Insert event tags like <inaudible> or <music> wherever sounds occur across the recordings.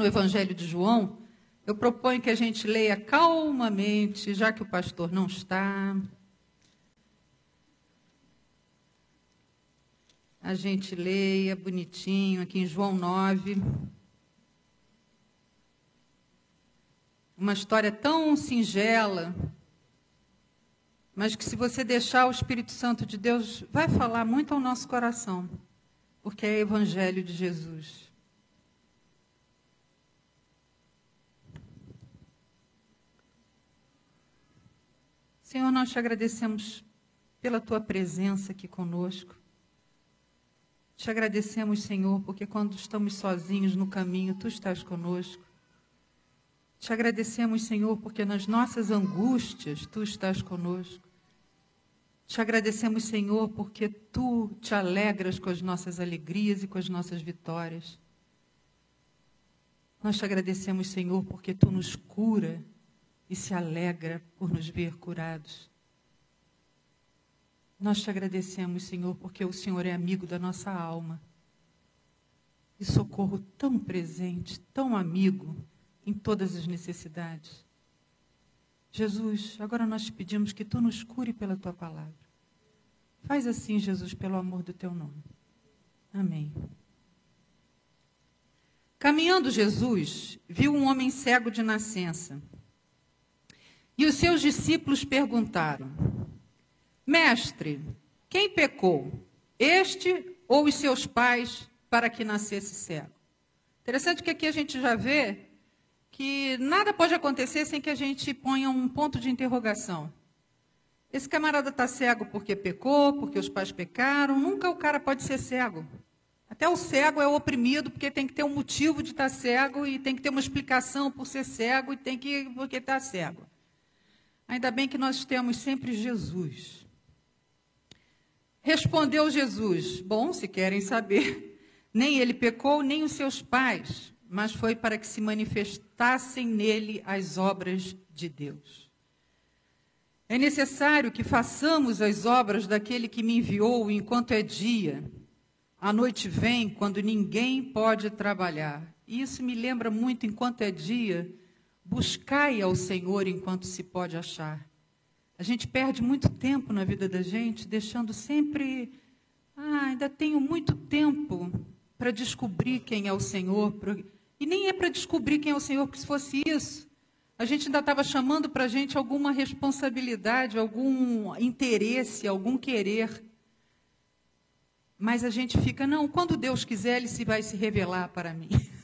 No Evangelho de João. Eu proponho que a gente leia calmamente, já que o pastor não está. A gente leia bonitinho aqui em João 9. Uma história tão singela, mas que se você deixar o Espírito Santo de Deus, vai falar muito ao nosso coração, porque é o Evangelho de Jesus. Senhor, nós te agradecemos pela tua presença aqui conosco. Te agradecemos, Senhor, porque quando estamos sozinhos no caminho, tu estás conosco. Te agradecemos, Senhor, porque nas nossas angústias tu estás conosco. Te agradecemos, Senhor, porque tu te alegras com as nossas alegrias e com as nossas vitórias. Nós te agradecemos, Senhor, porque tu nos cura e se alegra por nos ver curados. Nós te agradecemos, Senhor, porque o Senhor é amigo da nossa alma. E socorro tão presente, tão amigo em todas as necessidades. Jesus, agora nós te pedimos que tu nos cure pela tua palavra. Faz assim, Jesus, pelo amor do teu nome. Amém. Caminhando Jesus, viu um homem cego de nascença. E os seus discípulos perguntaram: Mestre, quem pecou? Este ou os seus pais para que nascesse cego? Interessante que aqui a gente já vê que nada pode acontecer sem que a gente ponha um ponto de interrogação. Esse camarada está cego porque pecou, porque os pais pecaram. Nunca o cara pode ser cego. Até o cego é oprimido porque tem que ter um motivo de estar tá cego e tem que ter uma explicação por ser cego e tem que porque está cego. Ainda bem que nós temos sempre Jesus. Respondeu Jesus: Bom, se querem saber, nem ele pecou, nem os seus pais, mas foi para que se manifestassem nele as obras de Deus. É necessário que façamos as obras daquele que me enviou enquanto é dia. A noite vem quando ninguém pode trabalhar. E isso me lembra muito, enquanto é dia, Buscai ao Senhor enquanto se pode achar. A gente perde muito tempo na vida da gente, deixando sempre. Ah, ainda tenho muito tempo para descobrir quem é o Senhor. E nem é para descobrir quem é o Senhor, porque se fosse isso, a gente ainda estava chamando para a gente alguma responsabilidade, algum interesse, algum querer. Mas a gente fica, não, quando Deus quiser, Ele se vai se revelar para mim. <laughs>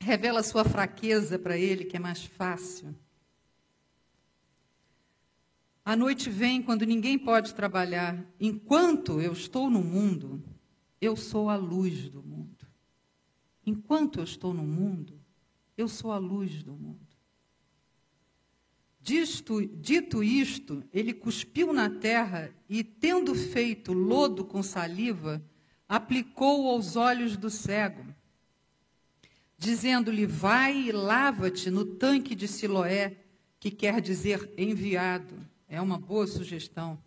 revela sua fraqueza para ele, que é mais fácil. A noite vem quando ninguém pode trabalhar. Enquanto eu estou no mundo, eu sou a luz do mundo. Enquanto eu estou no mundo, eu sou a luz do mundo. Disto, dito isto, ele cuspiu na terra e, tendo feito lodo com saliva, aplicou aos olhos do cego dizendo-lhe: Vai e lava-te no tanque de Siloé, que quer dizer enviado. É uma boa sugestão.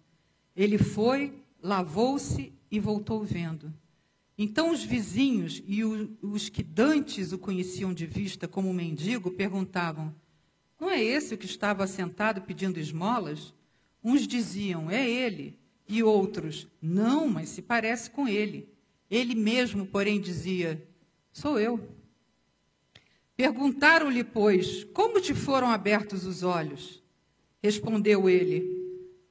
Ele foi, lavou-se e voltou vendo. Então os vizinhos e os que dantes o conheciam de vista como mendigo perguntavam: Não é esse o que estava sentado pedindo esmolas? Uns diziam: É ele. E outros: Não, mas se parece com ele. Ele mesmo, porém, dizia: Sou eu. Perguntaram-lhe, pois, como te foram abertos os olhos? Respondeu ele: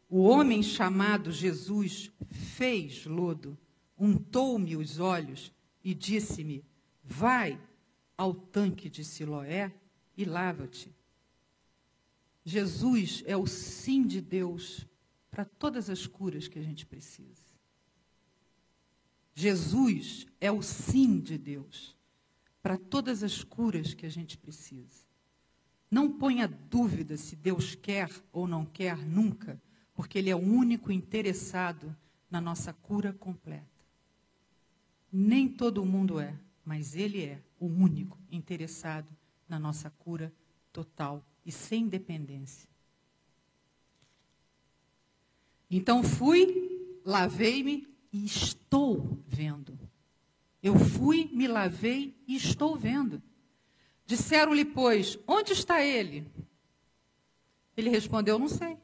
O homem chamado Jesus fez lodo, untou-me os olhos e disse-me: Vai ao tanque de Siloé e lava-te. Jesus é o sim de Deus para todas as curas que a gente precisa. Jesus é o sim de Deus para todas as curas que a gente precisa. Não ponha dúvida se Deus quer ou não quer nunca, porque Ele é o único interessado na nossa cura completa. Nem todo mundo é, mas Ele é o único interessado na nossa cura total e sem dependência. Então fui, lavei-me e estou vendo. Eu fui, me lavei e estou vendo. Disseram-lhe, pois, onde está ele? Ele respondeu, não sei.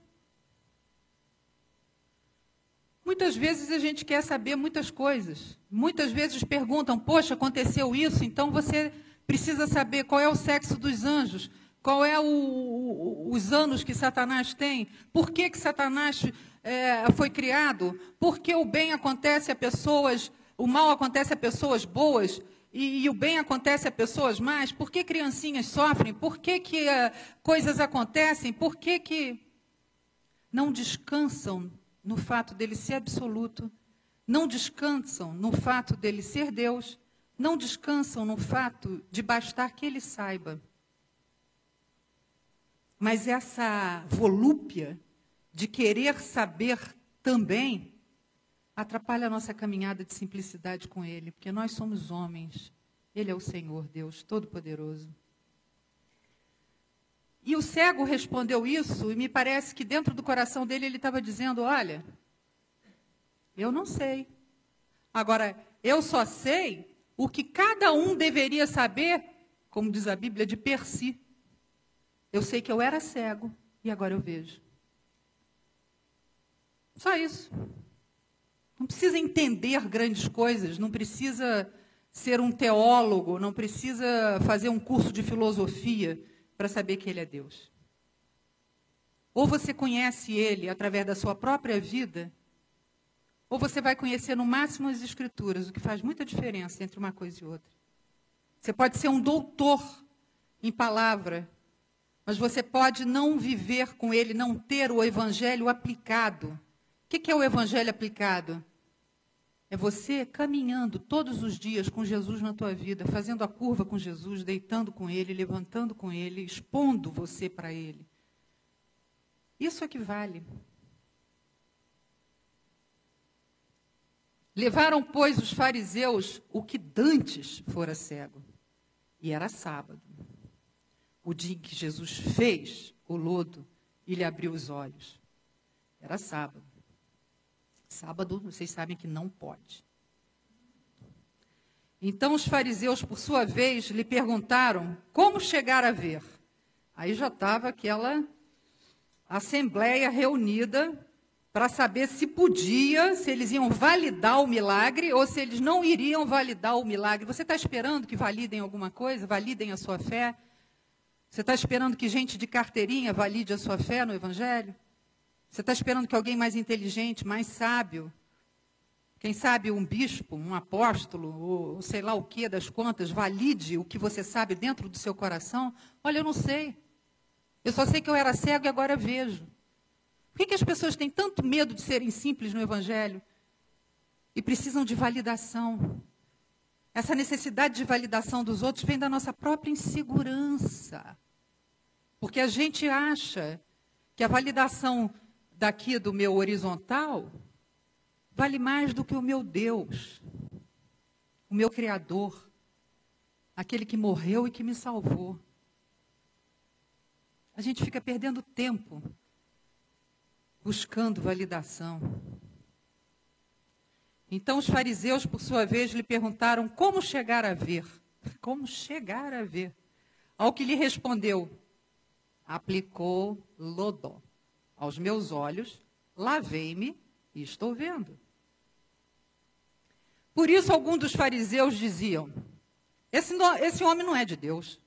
Muitas vezes a gente quer saber muitas coisas. Muitas vezes perguntam, poxa, aconteceu isso, então você precisa saber qual é o sexo dos anjos, qual é o, o, os anos que Satanás tem, por que, que Satanás é, foi criado, por que o bem acontece a pessoas, o mal acontece a pessoas boas e, e o bem acontece a pessoas más, por que criancinhas sofrem, por que, que uh, coisas acontecem, por que, que não descansam no fato dele ser absoluto, não descansam no fato dele ser Deus, não descansam no fato de bastar que ele saiba. Mas essa volúpia de querer saber também atrapalha a nossa caminhada de simplicidade com Ele, porque nós somos homens. Ele é o Senhor, Deus Todo-Poderoso. E o cego respondeu isso, e me parece que dentro do coração dele ele estava dizendo: Olha, eu não sei. Agora, eu só sei o que cada um deveria saber, como diz a Bíblia, de per si. Eu sei que eu era cego e agora eu vejo. Só isso. Não precisa entender grandes coisas, não precisa ser um teólogo, não precisa fazer um curso de filosofia para saber que ele é Deus. Ou você conhece ele através da sua própria vida, ou você vai conhecer no máximo as Escrituras, o que faz muita diferença entre uma coisa e outra. Você pode ser um doutor em palavra, mas você pode não viver com ele, não ter o evangelho aplicado. O que é o evangelho aplicado? É você caminhando todos os dias com Jesus na tua vida, fazendo a curva com Jesus, deitando com ele, levantando com ele, expondo você para ele. Isso é que vale. Levaram, pois, os fariseus o que dantes fora cego. E era sábado o dia em que Jesus fez o lodo e lhe abriu os olhos. Era sábado. Sábado, vocês sabem que não pode. Então os fariseus, por sua vez, lhe perguntaram como chegar a ver. Aí já estava aquela assembleia reunida para saber se podia, se eles iam validar o milagre ou se eles não iriam validar o milagre. Você está esperando que validem alguma coisa? Validem a sua fé? Você está esperando que gente de carteirinha valide a sua fé no Evangelho? Você está esperando que alguém mais inteligente, mais sábio, quem sabe um bispo, um apóstolo, ou sei lá o que das contas, valide o que você sabe dentro do seu coração? Olha, eu não sei. Eu só sei que eu era cego e agora vejo. Por que, que as pessoas têm tanto medo de serem simples no Evangelho? E precisam de validação. Essa necessidade de validação dos outros vem da nossa própria insegurança. Porque a gente acha que a validação daqui do meu horizontal vale mais do que o meu Deus, o meu Criador, aquele que morreu e que me salvou. A gente fica perdendo tempo buscando validação. Então os fariseus, por sua vez, lhe perguntaram como chegar a ver. <laughs> Como chegar a ver? Ao que lhe respondeu: aplicou lodó aos meus olhos, lavei-me e estou vendo. Por isso, alguns dos fariseus diziam: esse, esse homem não é de Deus.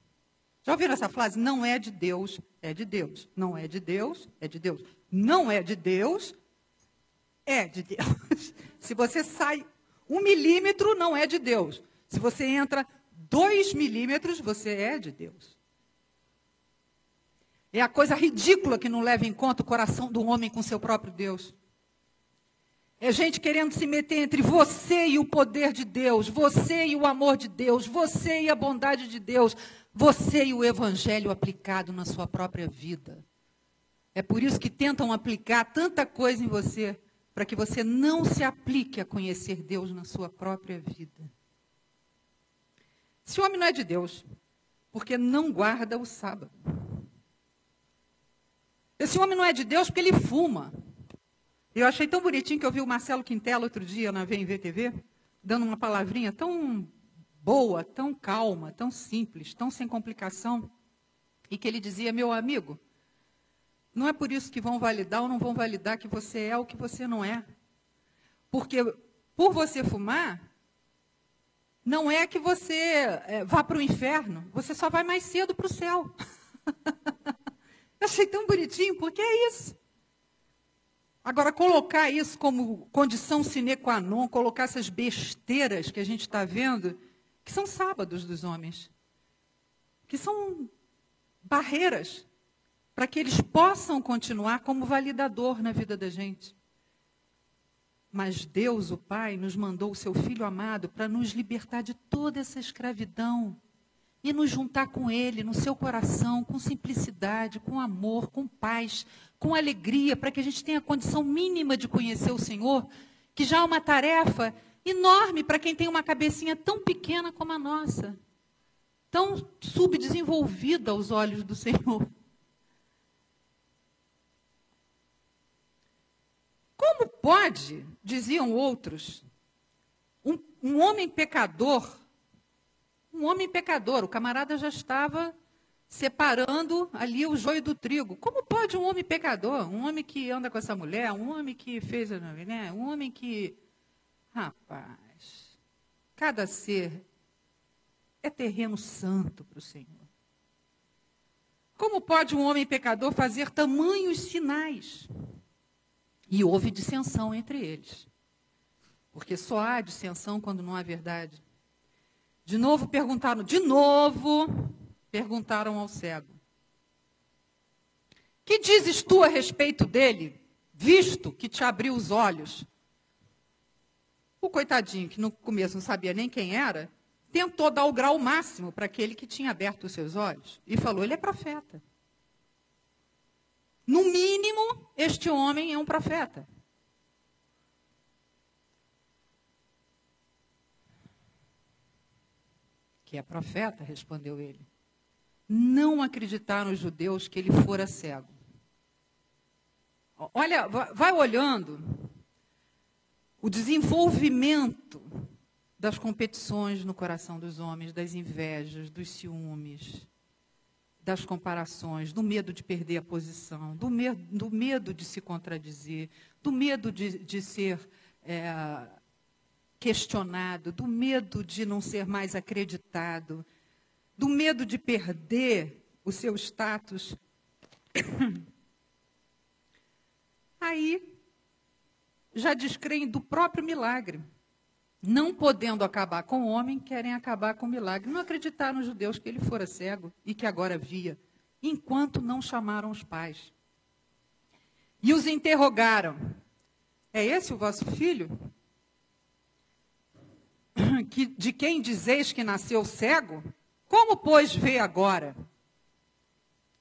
Já ouviram essa frase? Não é de Deus, é de Deus. Não é de Deus, é de Deus. Não é de Deus, é de Deus. <laughs> Se você sai um milímetro, não é de Deus. Se você entra dois milímetros, você é de Deus. É a coisa ridícula que não leva em conta o coração do homem com seu próprio Deus. É gente querendo se meter entre você e o poder de Deus, você e o amor de Deus, você e a bondade de Deus, você e o evangelho aplicado na sua própria vida. É por isso que tentam aplicar tanta coisa em você para que você não se aplique a conhecer Deus na sua própria vida. Esse homem não é de Deus, porque não guarda o sábado. Esse homem não é de Deus porque ele fuma. Eu achei tão bonitinho que eu vi o Marcelo Quintela outro dia na VMV TV, dando uma palavrinha tão boa, tão calma, tão simples, tão sem complicação, e que ele dizia: Meu amigo, não é por isso que vão validar ou não vão validar que você é o que você não é. Porque por você fumar, não é que você é, vá para o inferno, você só vai mais cedo para o céu. <laughs> Achei tão bonitinho, porque é isso. Agora, colocar isso como condição sine qua non, colocar essas besteiras que a gente está vendo, que são sábados dos homens, que são barreiras para que eles possam continuar como validador na vida da gente. Mas Deus, o Pai, nos mandou o seu Filho amado para nos libertar de toda essa escravidão e nos juntar com Ele no seu coração, com simplicidade, com amor, com paz, com alegria, para que a gente tenha a condição mínima de conhecer o Senhor, que já é uma tarefa enorme para quem tem uma cabecinha tão pequena como a nossa, tão subdesenvolvida aos olhos do Senhor. Como pode, diziam outros, um, um homem pecador, um homem pecador, o camarada já estava separando ali o joio do trigo. Como pode um homem pecador, um homem que anda com essa mulher, um homem que fez, né, um homem que. Rapaz, cada ser é terreno santo para o Senhor. Como pode um homem pecador fazer tamanhos sinais? E houve dissensão entre eles. Porque só há dissensão quando não há verdade. De novo perguntaram, de novo perguntaram ao cego: Que dizes tu a respeito dele, visto que te abriu os olhos? O coitadinho, que no começo não sabia nem quem era, tentou dar o grau máximo para aquele que tinha aberto os seus olhos e falou: Ele é profeta. No mínimo, este homem é um profeta. Que é profeta, respondeu ele. Não acreditaram os judeus que ele fora cego. Olha, vai olhando o desenvolvimento das competições no coração dos homens, das invejas, dos ciúmes, das comparações, do medo de perder a posição, do, me do medo de se contradizer, do medo de, de ser é, questionado, do medo de não ser mais acreditado, do medo de perder o seu status. <coughs> Aí, já descreem do próprio milagre. Não podendo acabar com o homem, querem acabar com o milagre. Não acreditaram os judeus que ele fora cego e que agora via, enquanto não chamaram os pais. E os interrogaram: É esse o vosso filho? Que, de quem dizeis que nasceu cego? Como, pois, vê agora?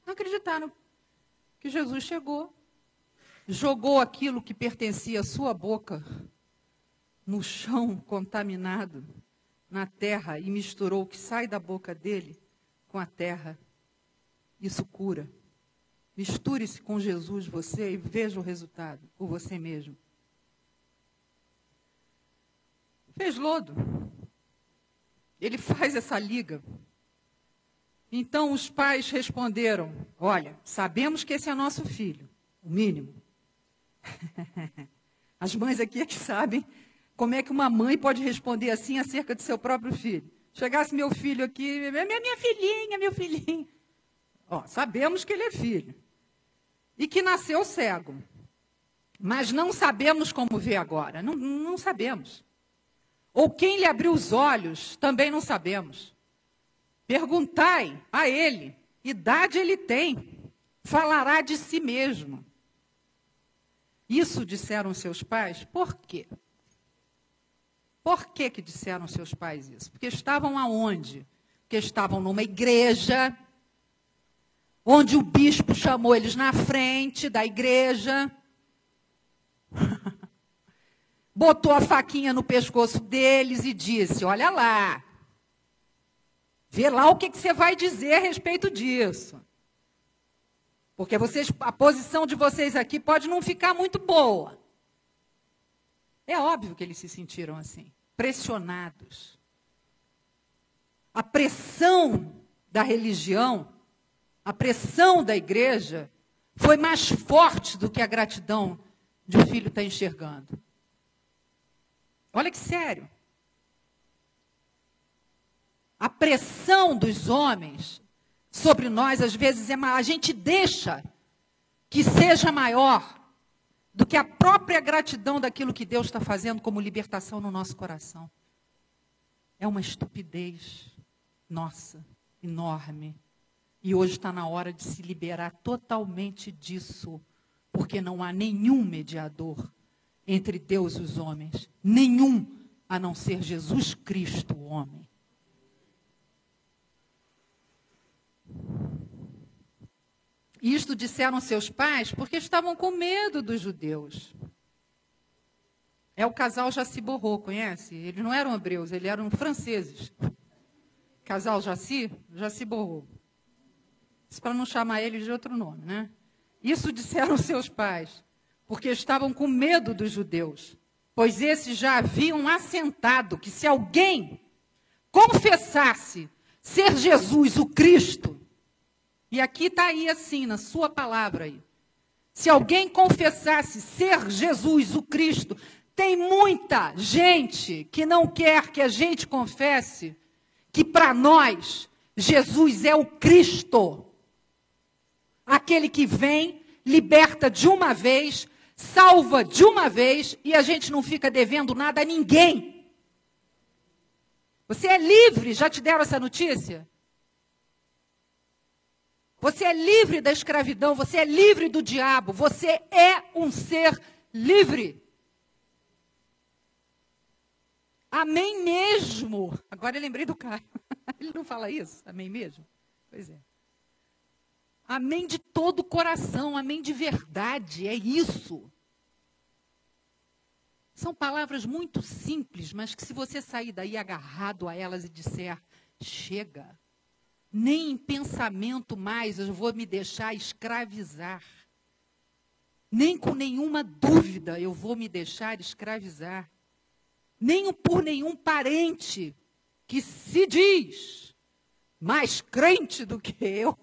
Não acreditaram que Jesus chegou, jogou aquilo que pertencia à sua boca no chão contaminado, na terra, e misturou o que sai da boca dele com a terra. Isso cura. Misture-se com Jesus, você, e veja o resultado por você mesmo. Fez lodo. Ele faz essa liga. Então os pais responderam: Olha, sabemos que esse é nosso filho, o mínimo. <laughs> As mães aqui é que sabem como é que uma mãe pode responder assim acerca de seu próprio filho? Chegasse meu filho aqui, minha, minha filhinha, meu filhinho. Ó, sabemos que ele é filho. E que nasceu cego. Mas não sabemos como vê agora. Não, não sabemos. Ou quem lhe abriu os olhos, também não sabemos. Perguntai a ele, idade ele tem, falará de si mesmo. Isso disseram seus pais, por quê? Por que, que disseram seus pais isso? Porque estavam aonde? Porque estavam numa igreja, onde o bispo chamou eles na frente da igreja, <laughs> botou a faquinha no pescoço deles e disse: Olha lá, vê lá o que, que você vai dizer a respeito disso. Porque vocês, a posição de vocês aqui pode não ficar muito boa. É óbvio que eles se sentiram assim. pressionados. A pressão da religião, a pressão da igreja, foi mais forte do que a gratidão de o filho estar tá enxergando. Olha que sério. A pressão dos homens sobre nós, às vezes, é a gente deixa que seja maior do que a própria gratidão daquilo que Deus está fazendo como libertação no nosso coração. É uma estupidez nossa, enorme. E hoje está na hora de se liberar totalmente disso, porque não há nenhum mediador entre Deus e os homens, nenhum a não ser Jesus Cristo, o homem. Isto disseram seus pais porque estavam com medo dos judeus. É o casal Jaci Borro, conhece? Eles não eram hebreus, eles eram franceses. Casal Jaci, Jaci Borro. Isso para não chamar ele de outro nome, né? Isso disseram <laughs> seus pais, porque estavam com medo dos judeus, pois esses já haviam assentado que se alguém confessasse ser Jesus o Cristo, e aqui está aí assim, na sua palavra aí. Se alguém confessasse ser Jesus, o Cristo, tem muita gente que não quer que a gente confesse que para nós Jesus é o Cristo. Aquele que vem, liberta de uma vez, salva de uma vez e a gente não fica devendo nada a ninguém. Você é livre, já te deram essa notícia? Você é livre da escravidão, você é livre do diabo, você é um ser livre. Amém mesmo. Agora eu lembrei do Caio. <laughs> Ele não fala isso? Amém mesmo? Pois é. Amém de todo o coração, amém de verdade, é isso. São palavras muito simples, mas que se você sair daí agarrado a elas e disser, chega, nem em pensamento mais eu vou me deixar escravizar. Nem com nenhuma dúvida eu vou me deixar escravizar. Nem por nenhum parente que se diz mais crente do que eu,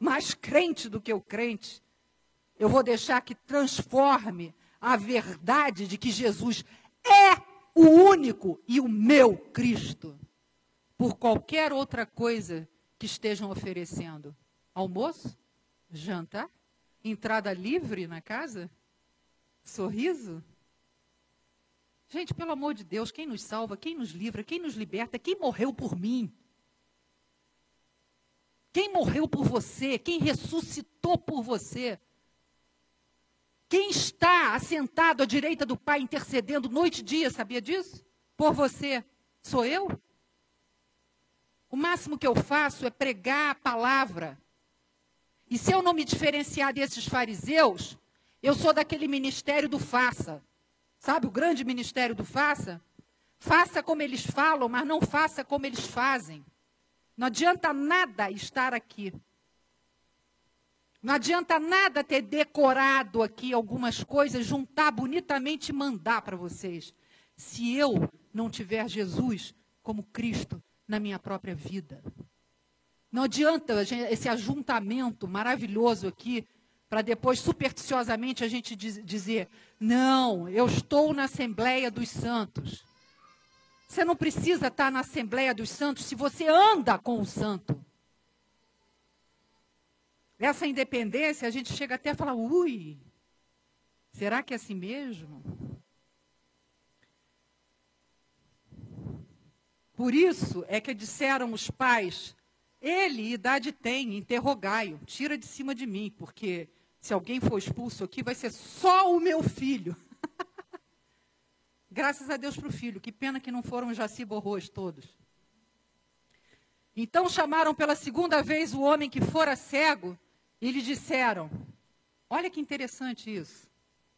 mais crente do que o crente, eu vou deixar que transforme a verdade de que Jesus é o único e o meu Cristo por qualquer outra coisa que estejam oferecendo. Almoço? Jantar? Entrada livre na casa? Sorriso? Gente, pelo amor de Deus, quem nos salva, quem nos livra, quem nos liberta, quem morreu por mim? Quem morreu por você? Quem ressuscitou por você? Quem está assentado à direita do Pai intercedendo noite e dia, sabia disso? Por você. Sou eu? O máximo que eu faço é pregar a palavra. E se eu não me diferenciar desses fariseus, eu sou daquele ministério do faça. Sabe o grande ministério do faça? Faça como eles falam, mas não faça como eles fazem. Não adianta nada estar aqui. Não adianta nada ter decorado aqui algumas coisas, juntar bonitamente e mandar para vocês. Se eu não tiver Jesus como Cristo na minha própria vida. Não adianta esse ajuntamento maravilhoso aqui para depois supersticiosamente a gente dizer: não, eu estou na Assembleia dos Santos. Você não precisa estar na Assembleia dos Santos se você anda com o santo. Essa independência, a gente chega até a falar: ui, será que é assim mesmo? Por isso é que disseram os pais: Ele idade tem, interrogai-o, tira de cima de mim, porque se alguém for expulso aqui, vai ser só o meu filho. Graças a Deus para o filho. Que pena que não foram Jaci Borros todos. Então chamaram pela segunda vez o homem que fora cego e lhe disseram: Olha que interessante isso.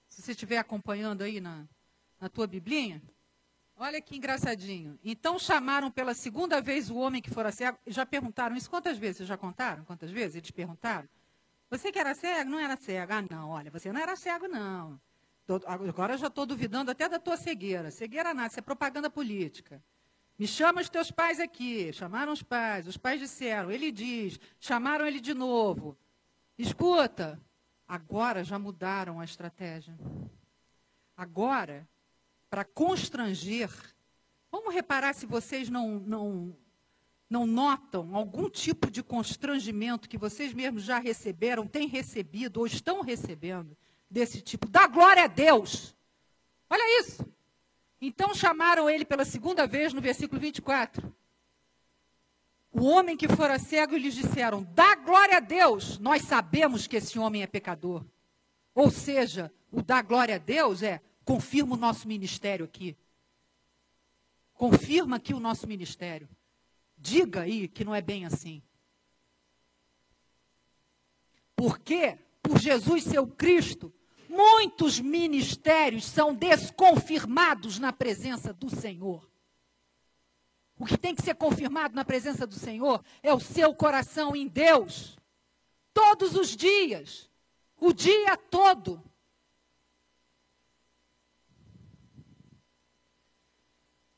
Se você estiver acompanhando aí na, na tua Biblinha, Olha que engraçadinho. Então chamaram pela segunda vez o homem que fora cego. Já perguntaram isso quantas vezes? Vocês já contaram? Quantas vezes eles perguntaram? Você que era cego? Não era cego. Ah, não, olha, você não era cego, não. Agora já estou duvidando até da tua cegueira. Cegueira nada, isso é propaganda política. Me chama os teus pais aqui. Chamaram os pais, os pais disseram. Ele diz, chamaram ele de novo. Escuta, agora já mudaram a estratégia. Agora, para constranger, vamos reparar se vocês não, não, não notam algum tipo de constrangimento que vocês mesmos já receberam, têm recebido ou estão recebendo desse tipo. Dá glória a Deus. Olha isso. Então chamaram ele pela segunda vez no versículo 24. O homem que fora cego, lhes disseram: Dá glória a Deus, nós sabemos que esse homem é pecador. Ou seja, o dá glória a Deus é confirma o nosso ministério aqui. Confirma aqui o nosso ministério. Diga aí que não é bem assim. Porque, por Jesus ser o Cristo, muitos ministérios são desconfirmados na presença do Senhor. O que tem que ser confirmado na presença do Senhor é o seu coração em Deus. Todos os dias, o dia todo.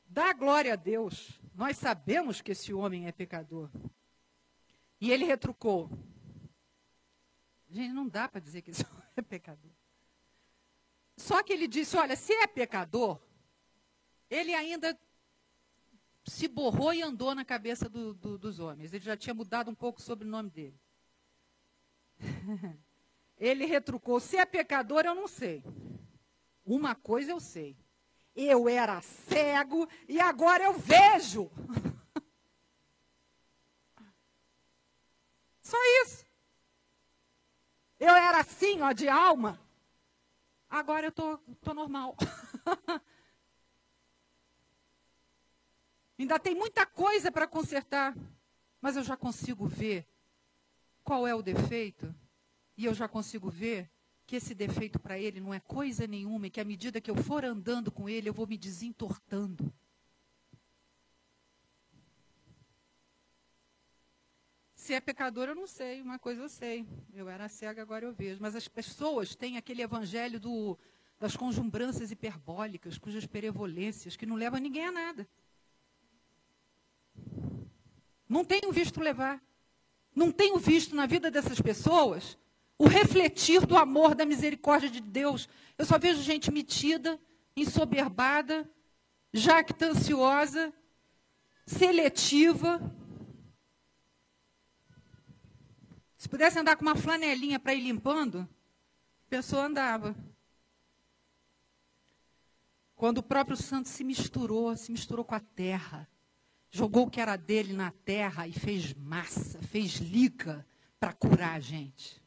Dá glória a Deus nós sabemos que esse homem é pecador. E ele retrucou. Gente, não dá para dizer que esse <laughs> homem é pecador. Só que ele disse: olha, se é pecador, ele ainda se borrou e andou na cabeça do, do, dos homens. Ele já tinha mudado um pouco sobre o nome dele. <laughs> ele retrucou: se é pecador, eu não sei. Uma coisa eu sei eu era cego e agora eu vejo. <laughs> Só isso. Eu era assim, ó, de alma. Agora eu tô, tô normal. <laughs> Ainda tem muita coisa para consertar, mas eu já consigo ver qual é o defeito e eu já consigo ver que esse defeito para ele não é coisa nenhuma e que à medida que eu for andando com ele, eu vou me desentortando. Se é pecador, eu não sei. Uma coisa eu sei. Eu era cega, agora eu vejo. Mas as pessoas têm aquele evangelho do, das conjumbrâncias hiperbólicas, cujas perevolências, que não levam ninguém a nada. Não tenho visto levar. Não tenho visto na vida dessas pessoas o refletir do amor, da misericórdia de Deus. Eu só vejo gente metida, ensoberbada, jactanciosa, seletiva. Se pudesse andar com uma flanelinha para ir limpando, a pessoa andava. Quando o próprio santo se misturou, se misturou com a terra, jogou o que era dele na terra e fez massa, fez liga para curar a gente.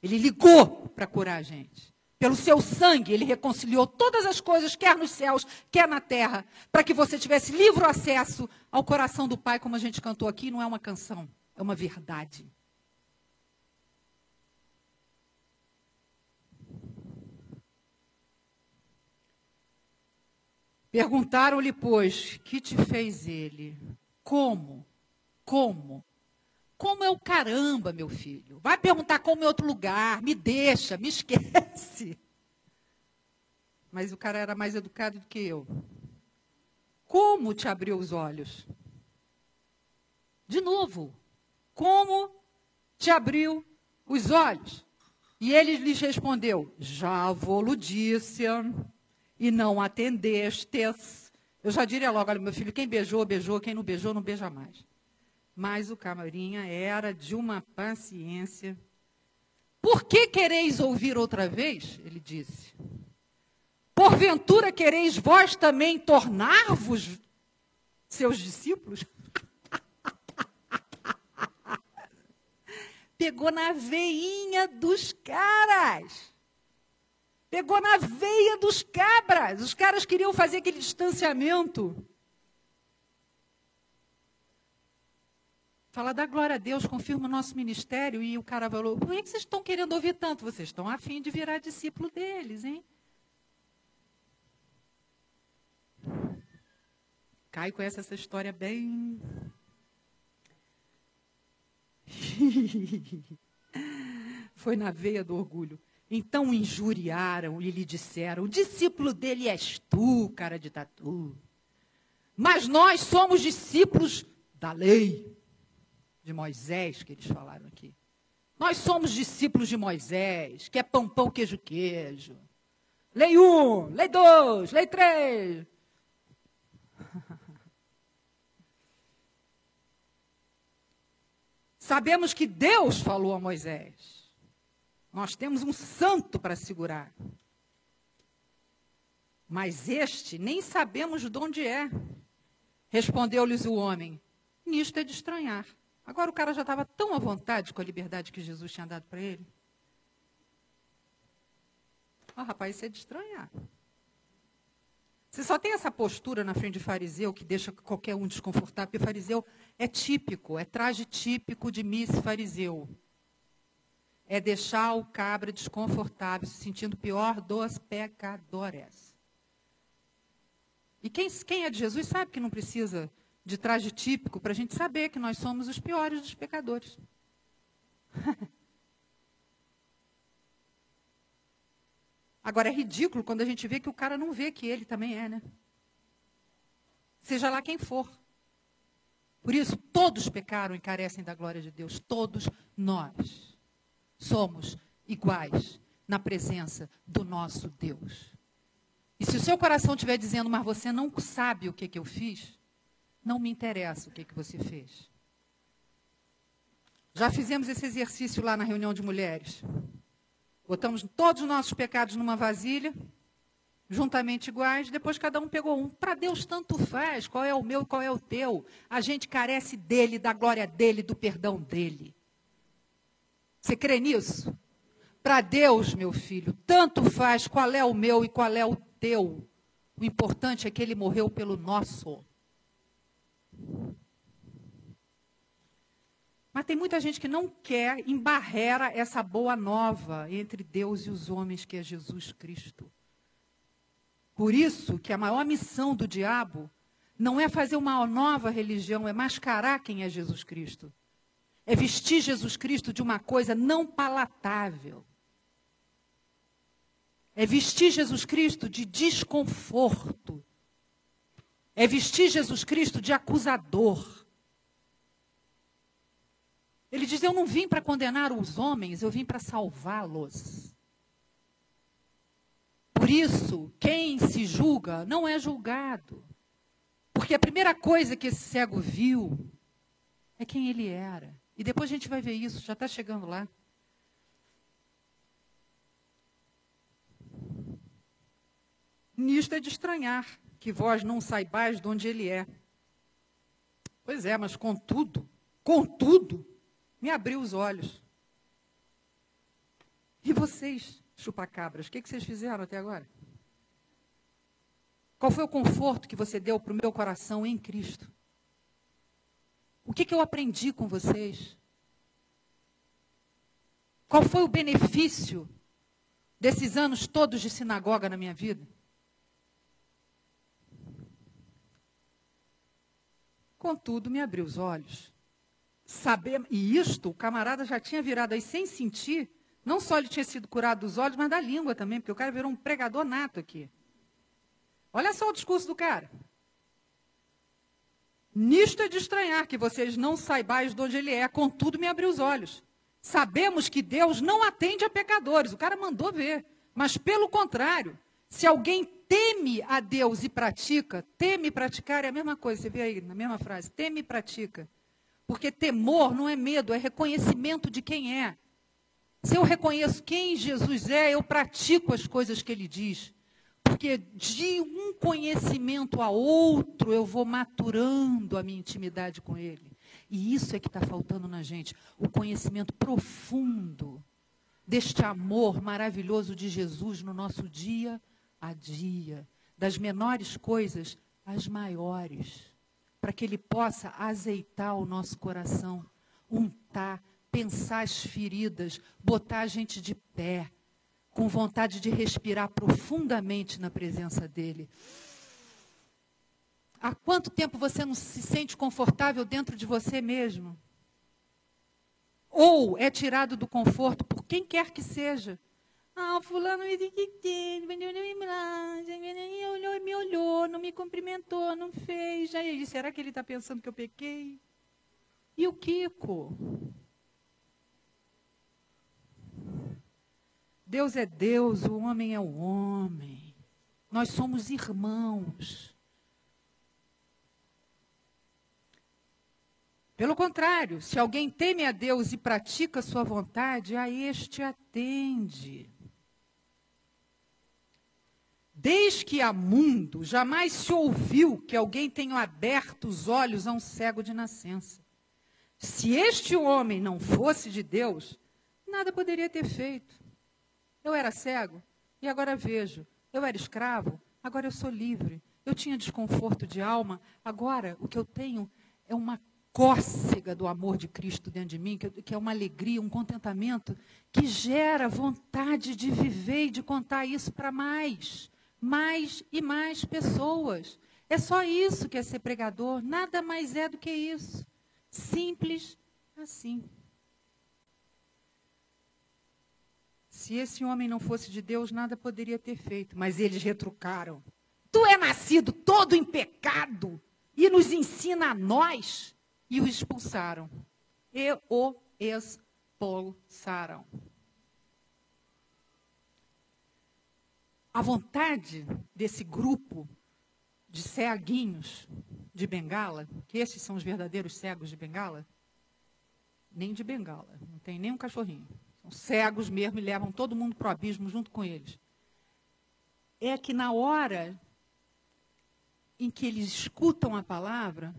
Ele ligou para curar a gente. Pelo seu sangue, ele reconciliou todas as coisas, quer nos céus, quer na terra, para que você tivesse livre acesso ao coração do Pai, como a gente cantou aqui. Não é uma canção, é uma verdade. Perguntaram-lhe, pois, que te fez ele? Como? Como? Como é o caramba, meu filho? Vai perguntar como é outro lugar, me deixa, me <laughs> esquece. Mas o cara era mais educado do que eu. Como te abriu os olhos? De novo, como te abriu os olhos? E ele lhes respondeu: Já vou-lo disse, e não atendestes. Eu já diria logo: olha, meu filho, quem beijou, beijou, quem não beijou, não beija mais. Mas o camarinha era de uma paciência. Por que quereis ouvir outra vez? Ele disse. Porventura quereis vós também tornar-vos seus discípulos? <laughs> Pegou na veinha dos caras. Pegou na veia dos cabras. Os caras queriam fazer aquele distanciamento. Fala da glória a Deus, confirma o nosso ministério. E o cara falou: por que vocês estão querendo ouvir tanto? Vocês estão afim de virar discípulo deles, hein? Caio conhece essa história bem. <laughs> Foi na veia do orgulho. Então injuriaram e lhe disseram: O discípulo dele és tu, cara de tatu. Mas nós somos discípulos da lei de Moisés, que eles falaram aqui. Nós somos discípulos de Moisés, que é pão, pão, queijo, queijo. Lei 1, um, lei 2, lei 3. <laughs> Sabemos que Deus falou a Moisés. Nós temos um santo para segurar. Mas este nem sabemos de onde é. Respondeu-lhes o homem: Nisto é de estranhar. Agora o cara já estava tão à vontade com a liberdade que Jesus tinha dado para ele. Oh, rapaz, isso é de estranhar. Você só tem essa postura na frente de fariseu que deixa qualquer um desconfortável, porque fariseu é típico, é traje típico de miss fariseu é deixar o cabra desconfortável, se sentindo pior dos pecadores. E quem, quem é de Jesus sabe que não precisa de traje típico para a gente saber que nós somos os piores dos pecadores. <laughs> Agora é ridículo quando a gente vê que o cara não vê que ele também é, né? Seja lá quem for. Por isso, todos pecaram e carecem da glória de Deus. Todos nós somos iguais na presença do nosso Deus. E se o seu coração estiver dizendo, mas você não sabe o que, que eu fiz, não me interessa o que, que você fez. Já fizemos esse exercício lá na reunião de mulheres. Botamos todos os nossos pecados numa vasilha, juntamente iguais, depois cada um pegou um. Para Deus tanto faz, qual é o meu qual é o teu. A gente carece dele, da glória dele, do perdão dele. Você crê nisso? Para Deus, meu filho, tanto faz qual é o meu e qual é o teu. O importante é que ele morreu pelo nosso. Mas tem muita gente que não quer embarrera essa boa nova entre Deus e os homens, que é Jesus Cristo. Por isso que a maior missão do diabo não é fazer uma nova religião, é mascarar quem é Jesus Cristo é vestir Jesus Cristo de uma coisa não palatável. É vestir Jesus Cristo de desconforto. É vestir Jesus Cristo de acusador. Ele diz: Eu não vim para condenar os homens, eu vim para salvá-los. Por isso, quem se julga não é julgado. Porque a primeira coisa que esse cego viu é quem ele era. E depois a gente vai ver isso, já está chegando lá. Nisto é de estranhar que vós não saibais de onde ele é. Pois é, mas contudo, contudo, me abriu os olhos. E vocês, chupacabras, o que, que vocês fizeram até agora? Qual foi o conforto que você deu para o meu coração em Cristo? O que, que eu aprendi com vocês? Qual foi o benefício desses anos todos de sinagoga na minha vida? Contudo, me abriu os olhos. Saber, e isto, o camarada já tinha virado aí sem sentir. Não só ele tinha sido curado dos olhos, mas da língua também, porque o cara virou um pregador nato aqui. Olha só o discurso do cara. Nisto é de estranhar que vocês não saibais de onde ele é, contudo me abriu os olhos. Sabemos que Deus não atende a pecadores, o cara mandou ver. Mas pelo contrário, se alguém teme a Deus e pratica, teme praticar é a mesma coisa, você vê aí na mesma frase, teme e pratica. Porque temor não é medo, é reconhecimento de quem é. Se eu reconheço quem Jesus é, eu pratico as coisas que ele diz. Porque de um conhecimento a outro eu vou maturando a minha intimidade com Ele. E isso é que está faltando na gente: o conhecimento profundo deste amor maravilhoso de Jesus no nosso dia a dia, das menores coisas às maiores, para que Ele possa azeitar o nosso coração, untar, pensar as feridas, botar a gente de pé com vontade de respirar profundamente na presença dEle. Há quanto tempo você não se sente confortável dentro de você mesmo? Ou é tirado do conforto por quem quer que seja. Ah, fulano me olhou, me olhou, não me cumprimentou, não fez. Aí, será que ele está pensando que eu pequei? E o Kiko? Deus é Deus, o homem é o homem. Nós somos irmãos. Pelo contrário, se alguém teme a Deus e pratica sua vontade, a este atende. Desde que há mundo, jamais se ouviu que alguém tenha aberto os olhos a um cego de nascença. Se este homem não fosse de Deus, nada poderia ter feito. Eu era cego e agora vejo. Eu era escravo, agora eu sou livre. Eu tinha desconforto de alma, agora o que eu tenho é uma cócega do amor de Cristo dentro de mim, que, é uma alegria, um contentamento, que gera vontade de viver e de contar isso para mais, mais e mais pessoas. É só isso que é ser pregador, nada mais é do que isso. Simples assim. Se esse homem não fosse de Deus, nada poderia ter feito. Mas eles retrucaram. Tu é nascido todo em pecado e nos ensina a nós e o expulsaram. E o expulsaram. A vontade desse grupo de ceguinhos de Bengala, que esses são os verdadeiros cegos de Bengala, nem de Bengala, não tem nem um cachorrinho. São cegos mesmo e levam todo mundo para o abismo junto com eles. É que na hora em que eles escutam a palavra,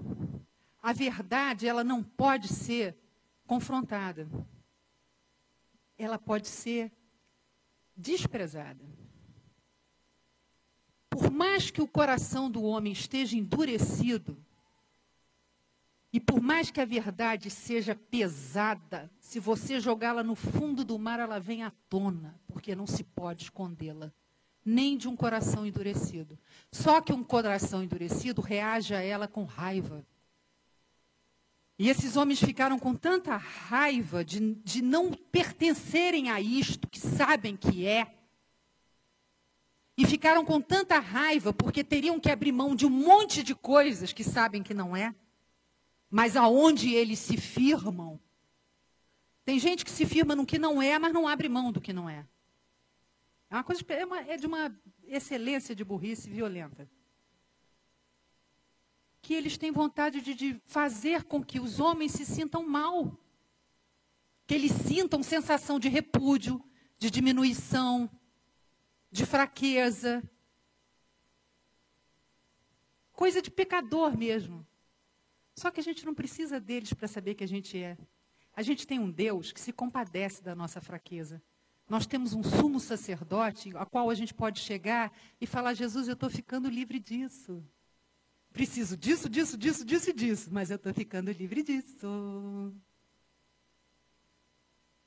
a verdade ela não pode ser confrontada. Ela pode ser desprezada. Por mais que o coração do homem esteja endurecido, e por mais que a verdade seja pesada, se você jogá-la no fundo do mar, ela vem à tona, porque não se pode escondê-la, nem de um coração endurecido. Só que um coração endurecido reage a ela com raiva. E esses homens ficaram com tanta raiva de, de não pertencerem a isto que sabem que é. E ficaram com tanta raiva porque teriam que abrir mão de um monte de coisas que sabem que não é. Mas aonde eles se firmam. Tem gente que se firma no que não é, mas não abre mão do que não é. É uma coisa é, uma, é de uma excelência de burrice violenta que eles têm vontade de, de fazer com que os homens se sintam mal. Que eles sintam sensação de repúdio, de diminuição, de fraqueza. Coisa de pecador mesmo. Só que a gente não precisa deles para saber que a gente é. A gente tem um Deus que se compadece da nossa fraqueza. Nós temos um sumo sacerdote a qual a gente pode chegar e falar: Jesus, eu estou ficando livre disso. Preciso disso, disso, disso, disso e disso, mas eu estou ficando livre disso.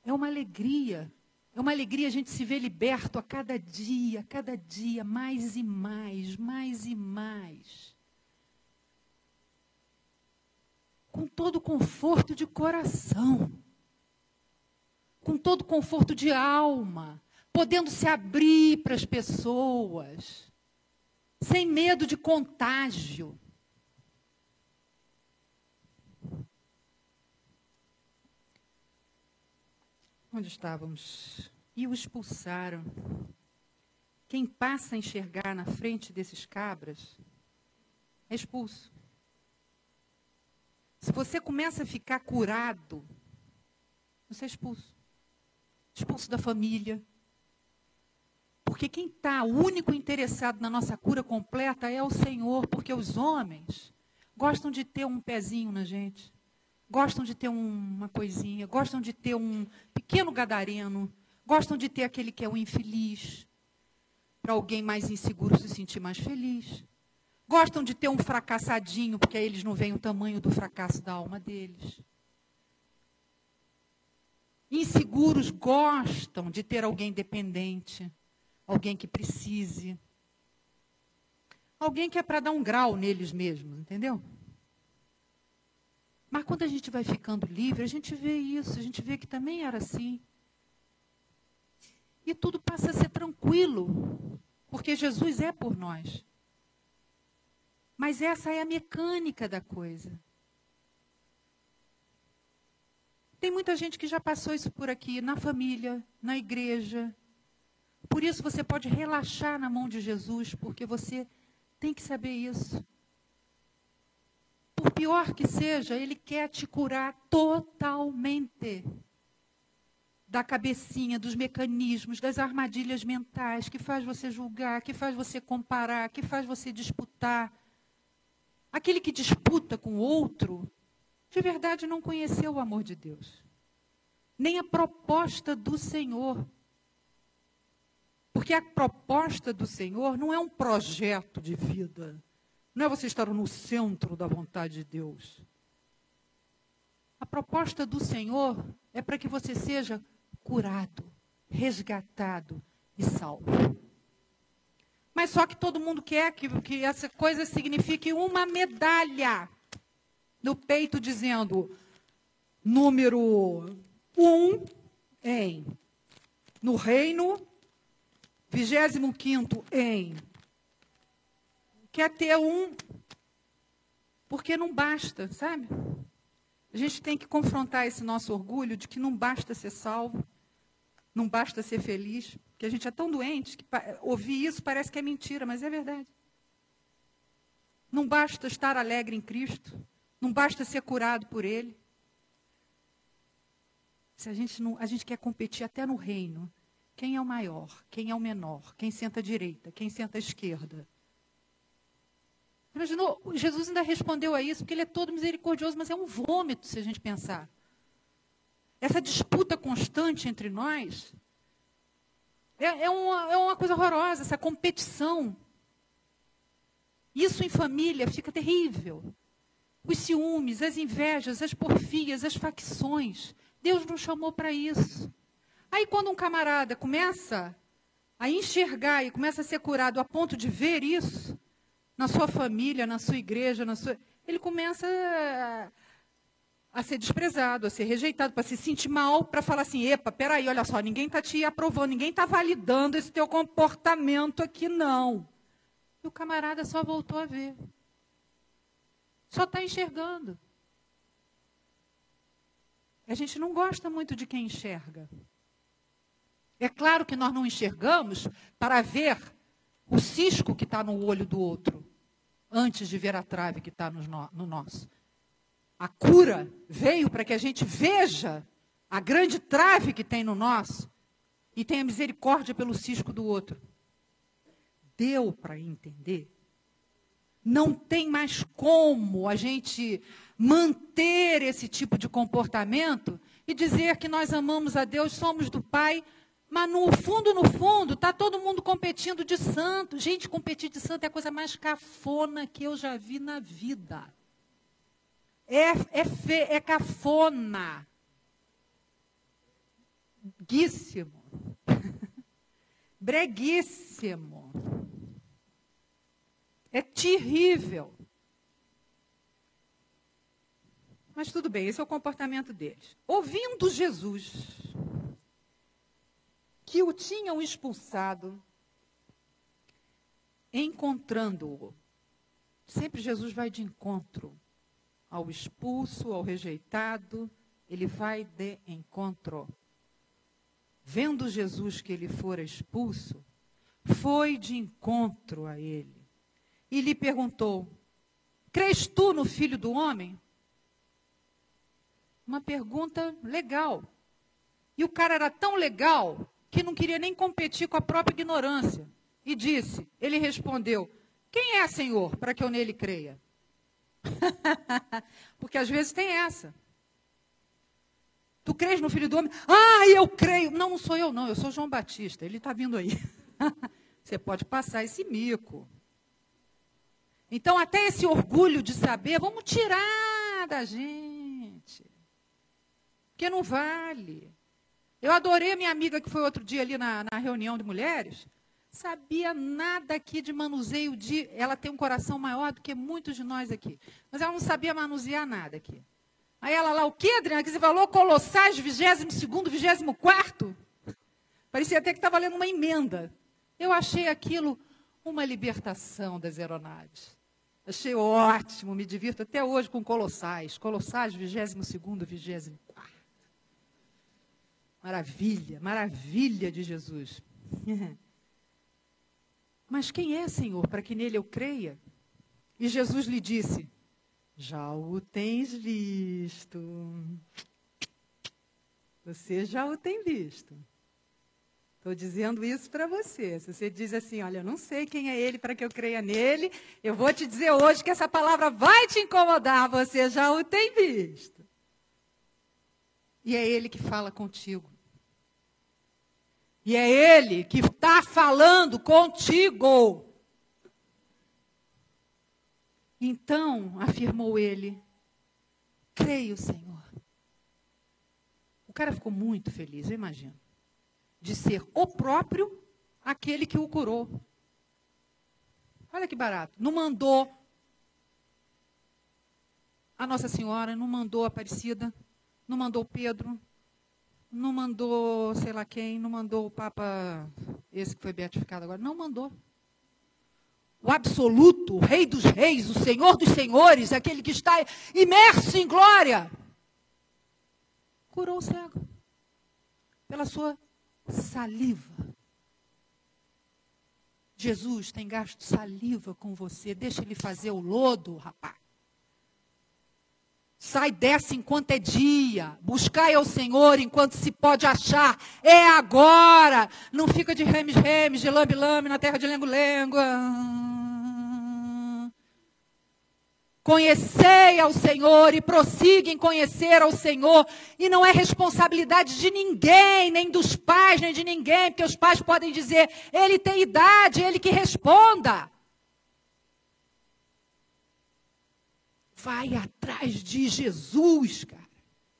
É uma alegria. É uma alegria a gente se ver liberto a cada dia, a cada dia, mais e mais, mais e mais. Com todo conforto de coração. Com todo conforto de alma. Podendo se abrir para as pessoas sem medo de contágio. Onde estávamos? E o expulsaram. Quem passa a enxergar na frente desses cabras é expulso. Se você começa a ficar curado, você é expulso. Expulso da família, porque quem está, único interessado na nossa cura completa é o Senhor, porque os homens gostam de ter um pezinho na gente, gostam de ter um, uma coisinha, gostam de ter um pequeno gadareno, gostam de ter aquele que é o infeliz, para alguém mais inseguro se sentir mais feliz. Gostam de ter um fracassadinho, porque aí eles não veem o tamanho do fracasso da alma deles. Inseguros gostam de ter alguém dependente alguém que precise, alguém que é para dar um grau neles mesmos, entendeu? Mas quando a gente vai ficando livre, a gente vê isso, a gente vê que também era assim. e tudo passa a ser tranquilo, porque Jesus é por nós. Mas essa é a mecânica da coisa. Tem muita gente que já passou isso por aqui, na família, na igreja. Por isso você pode relaxar na mão de Jesus, porque você tem que saber isso. Por pior que seja, Ele quer te curar totalmente da cabecinha, dos mecanismos, das armadilhas mentais que faz você julgar, que faz você comparar, que faz você disputar. Aquele que disputa com o outro, de verdade não conheceu o amor de Deus, nem a proposta do Senhor. Porque a proposta do Senhor não é um projeto de vida, não é você estar no centro da vontade de Deus. A proposta do Senhor é para que você seja curado, resgatado e salvo. Mas só que todo mundo quer que, que essa coisa signifique uma medalha no peito, dizendo número um em no reino, vigésimo quinto em. Quer ter um, porque não basta, sabe? A gente tem que confrontar esse nosso orgulho de que não basta ser salvo, não basta ser feliz, que a gente é tão doente que ouvir isso parece que é mentira, mas é verdade. Não basta estar alegre em Cristo, não basta ser curado por Ele. Se a gente não, a gente quer competir até no reino, quem é o maior, quem é o menor, quem senta à direita, quem senta à esquerda. Imaginou? Jesus ainda respondeu a isso, porque ele é todo misericordioso, mas é um vômito se a gente pensar. Essa disputa constante entre nós é, é, uma, é uma coisa horrorosa, essa competição. Isso em família fica terrível. Os ciúmes, as invejas, as porfias, as facções. Deus nos chamou para isso. Aí quando um camarada começa a enxergar e começa a ser curado a ponto de ver isso, na sua família, na sua igreja, na sua... ele começa a ser desprezado, a ser rejeitado, para se sentir mal, para falar assim, epa, peraí, olha só, ninguém está te aprovando, ninguém está validando esse teu comportamento aqui, não. E o camarada só voltou a ver. Só está enxergando. A gente não gosta muito de quem enxerga. É claro que nós não enxergamos para ver o cisco que está no olho do outro, antes de ver a trave que está no, no nosso. A cura veio para que a gente veja a grande trave que tem no nosso e tenha misericórdia pelo cisco do outro. Deu para entender? Não tem mais como a gente manter esse tipo de comportamento e dizer que nós amamos a Deus, somos do Pai, mas no fundo, no fundo, está todo mundo competindo de santo. Gente, competir de santo é a coisa mais cafona que eu já vi na vida. É, é, fe, é cafona. Guíssimo. <laughs> Breguíssimo. É terrível. Mas tudo bem, esse é o comportamento deles. Ouvindo Jesus, que o tinham expulsado, encontrando-o. Sempre Jesus vai de encontro ao expulso, ao rejeitado, ele vai de encontro. Vendo Jesus que ele fora expulso, foi de encontro a ele e lhe perguntou: Crês tu no filho do homem? Uma pergunta legal. E o cara era tão legal que não queria nem competir com a própria ignorância. E disse: Ele respondeu: Quem é, Senhor, para que eu nele creia? <laughs> Porque às vezes tem essa. Tu crês no Filho do Homem? Ah, eu creio. Não, não sou eu, não. Eu sou João Batista. Ele está vindo aí. <laughs> Você pode passar esse mico. Então, até esse orgulho de saber, vamos tirar da gente. Porque não vale. Eu adorei minha amiga que foi outro dia ali na, na reunião de mulheres. Sabia nada aqui de manuseio de. Ela tem um coração maior do que muitos de nós aqui. Mas ela não sabia manusear nada aqui. Aí ela lá, o que, Adriana? Que você falou Colossais 22, 24? Parecia até que estava lendo uma emenda. Eu achei aquilo uma libertação das aeronaves. Achei ótimo, me divirto até hoje com Colossais. Colossais, 22 segundo, 24. Maravilha, maravilha de Jesus. <laughs> Mas quem é, Senhor, para que nele eu creia? E Jesus lhe disse: Já o tens visto. Você já o tem visto. Estou dizendo isso para você. Se você diz assim, olha, eu não sei quem é ele para que eu creia nele, eu vou te dizer hoje que essa palavra vai te incomodar. Você já o tem visto. E é ele que fala contigo. E é ele que está falando contigo. Então, afirmou ele, creio, Senhor. O cara ficou muito feliz, eu imagino de ser o próprio aquele que o curou. Olha que barato. Não mandou a Nossa Senhora, não mandou a Aparecida, não mandou Pedro, não mandou sei lá quem, não mandou o Papa, esse que foi beatificado agora, não mandou. O absoluto, o Rei dos Reis, o Senhor dos Senhores, aquele que está imerso em glória, curou o cego pela sua saliva. Jesus tem gasto saliva com você. Deixa ele fazer o lodo, rapaz. Sai dessa enquanto é dia. Buscai ao Senhor enquanto se pode achar. É agora. Não fica de remes-remes, de lambe-lambe na terra de lengo-lengo. Conhecei ao Senhor e prossiga em conhecer ao Senhor. E não é responsabilidade de ninguém, nem dos pais, nem de ninguém, porque os pais podem dizer, ele tem idade, ele que responda. Vai atrás de Jesus, cara.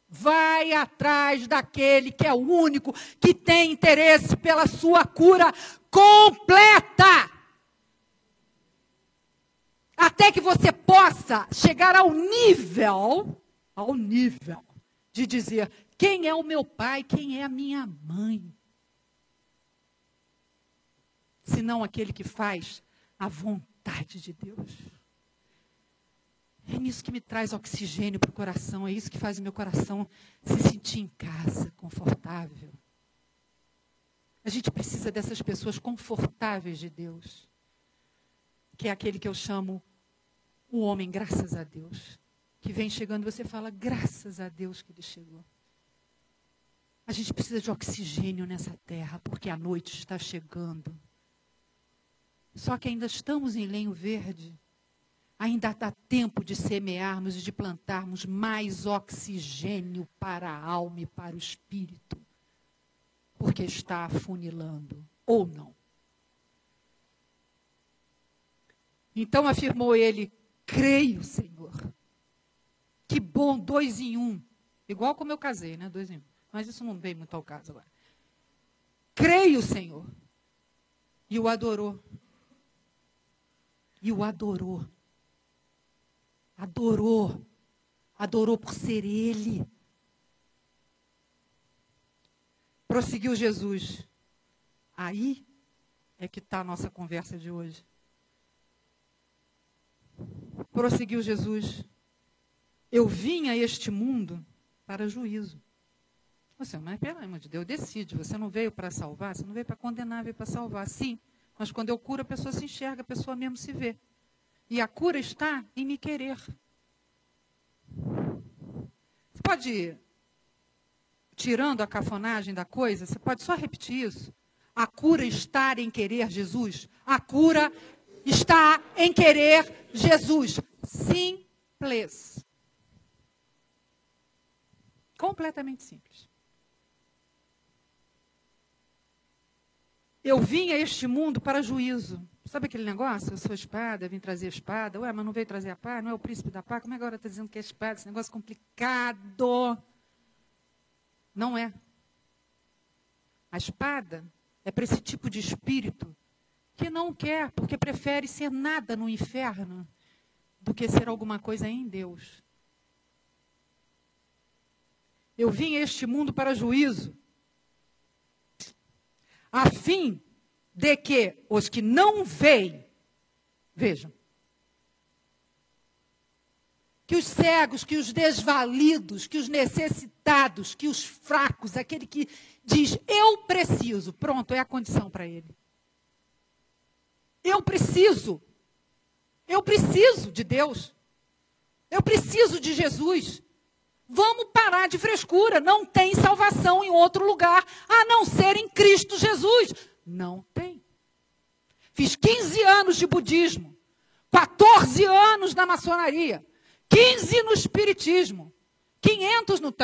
Vai atrás daquele que é o único que tem interesse pela sua cura completa até que você possa chegar ao nível, ao nível de dizer quem é o meu pai, quem é a minha mãe. Senão aquele que faz a vontade de Deus. É nisso que me traz oxigênio para o coração, é isso que faz o meu coração se sentir em casa, confortável. A gente precisa dessas pessoas confortáveis de Deus, que é aquele que eu chamo o homem, graças a Deus, que vem chegando, você fala, graças a Deus que ele chegou. A gente precisa de oxigênio nessa terra, porque a noite está chegando. Só que ainda estamos em lenho verde. Ainda dá tempo de semearmos e de plantarmos mais oxigênio para a alma e para o espírito. Porque está afunilando, ou não. Então afirmou ele: creio, Senhor. Que bom, dois em um. Igual como eu casei, né? Dois em um. Mas isso não vem muito ao caso agora. Creio, Senhor. E o adorou. E o adorou. Adorou. Adorou por ser Ele. Prosseguiu Jesus. Aí é que está a nossa conversa de hoje. Prosseguiu Jesus. Eu vim a este mundo para juízo. Você, mas pelo amor de Deus, decide. Você não veio para salvar, você não veio para condenar, veio para salvar. Sim, mas quando eu curo, a pessoa se enxerga, a pessoa mesmo se vê. E a cura está em me querer. Você pode, tirando a cafonagem da coisa, você pode só repetir isso. A cura está em querer Jesus. A cura está em querer Jesus. Simples. Completamente simples. Eu vim a este mundo para juízo. Sabe aquele negócio? Eu sou espada, vim trazer espada. Ué, mas não veio trazer a paz? Não é o príncipe da paz? Como é que agora está dizendo que é espada? Esse negócio complicado. Não é. A espada é para esse tipo de espírito que não quer, porque prefere ser nada no inferno do que ser alguma coisa em Deus. Eu vim a este mundo para juízo. a fim de que os que não veem vejam. Que os cegos, que os desvalidos, que os necessitados, que os fracos, aquele que diz eu preciso, pronto, é a condição para ele. Eu preciso. Eu preciso de Deus. Eu preciso de Jesus. Vamos parar de frescura. Não tem salvação em outro lugar a não ser em Cristo Jesus. Não tem. Fiz 15 anos de budismo, 14 anos na maçonaria, 15 no espiritismo, 500 no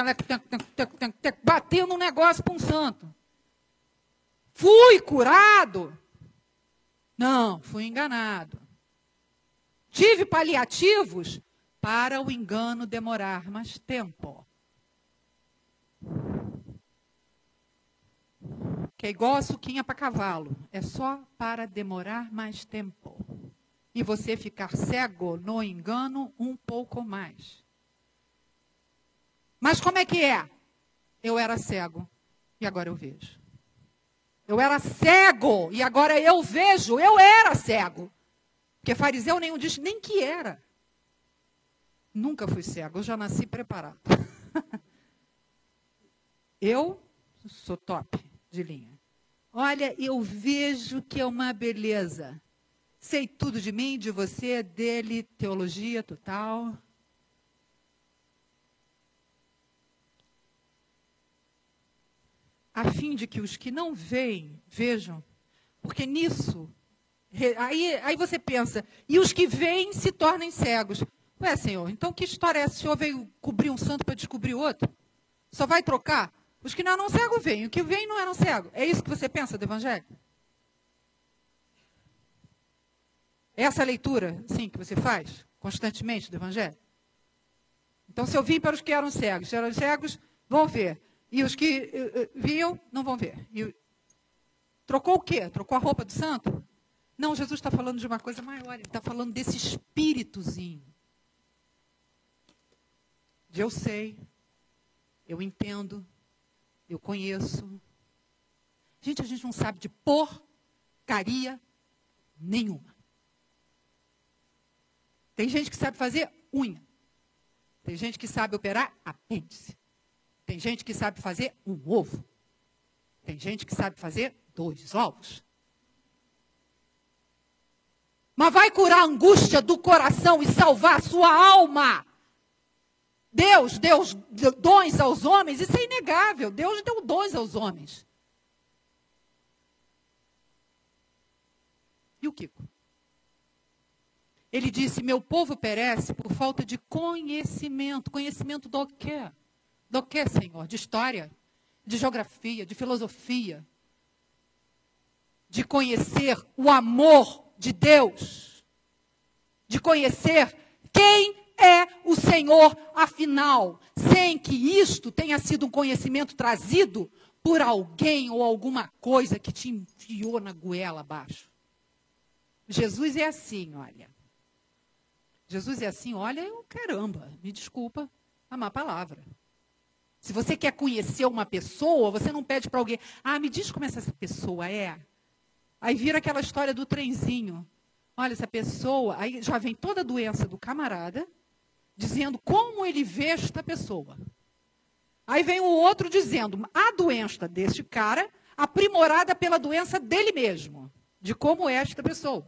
batendo um negócio para um santo. Fui curado? Não, fui enganado. Tive paliativos para o engano demorar mais tempo. Que é igual a suquinha para cavalo. É só para demorar mais tempo. E você ficar cego no engano um pouco mais. Mas como é que é? Eu era cego e agora eu vejo. Eu era cego e agora eu vejo. Eu era cego. Porque fariseu nenhum diz nem que era. Nunca fui cego, eu já nasci preparado. <laughs> eu sou top de linha. Olha, eu vejo que é uma beleza. Sei tudo de mim, de você, dele, teologia total. A fim de que os que não veem, vejam, porque nisso, aí, aí você pensa, e os que veem se tornem cegos. Ué, Senhor, então que história é essa? O Senhor veio cobrir um santo para descobrir outro? Só vai trocar? Os que não eram cegos veem, o que vem não eram cegos. É isso que você pensa do Evangelho? É essa leitura, sim, que você faz constantemente do Evangelho? Então, se eu vim para os que eram cegos, se eram cegos, vão ver. E os que uh, uh, viam, não vão ver. E, trocou o quê? Trocou a roupa do santo? Não, Jesus está falando de uma coisa maior. Ele está falando desse espíritozinho de eu sei, eu entendo, eu conheço. Gente, a gente não sabe de porcaria nenhuma. Tem gente que sabe fazer unha. Tem gente que sabe operar apêndice. Tem gente que sabe fazer um ovo. Tem gente que sabe fazer dois ovos. Mas vai curar a angústia do coração e salvar a sua alma. Deus deu dons aos homens, isso é inegável. Deus deu dons aos homens. E o Kiko? Ele disse: Meu povo perece por falta de conhecimento. Conhecimento do quê? Do quê, Senhor? De história, de geografia, de filosofia. De conhecer o amor de Deus. De conhecer quem é o Senhor, afinal, sem que isto tenha sido um conhecimento trazido por alguém ou alguma coisa que te enfiou na goela abaixo. Jesus é assim, olha. Jesus é assim, olha, eu, caramba, me desculpa a má palavra. Se você quer conhecer uma pessoa, você não pede para alguém, ah, me diz como essa pessoa é. Aí vira aquela história do trenzinho. Olha, essa pessoa, aí já vem toda a doença do camarada, dizendo como ele vê esta pessoa. Aí vem o outro dizendo a doença deste cara aprimorada pela doença dele mesmo, de como é esta pessoa.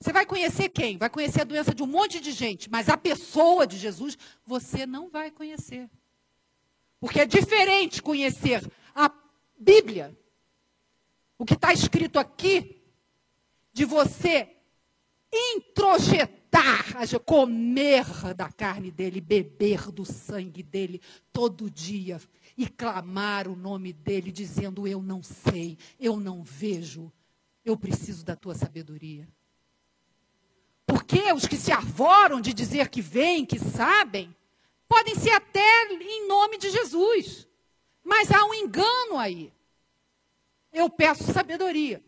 Você vai conhecer quem? Vai conhecer a doença de um monte de gente, mas a pessoa de Jesus você não vai conhecer. Porque é diferente conhecer a Bíblia, o que está escrito aqui, de você introjetar comer da carne dele, beber do sangue dele todo dia e clamar o nome dele, dizendo: Eu não sei, eu não vejo, eu preciso da tua sabedoria. Porque os que se arvoram de dizer que veem, que sabem, podem ser até em nome de Jesus. Mas há um engano aí. Eu peço sabedoria.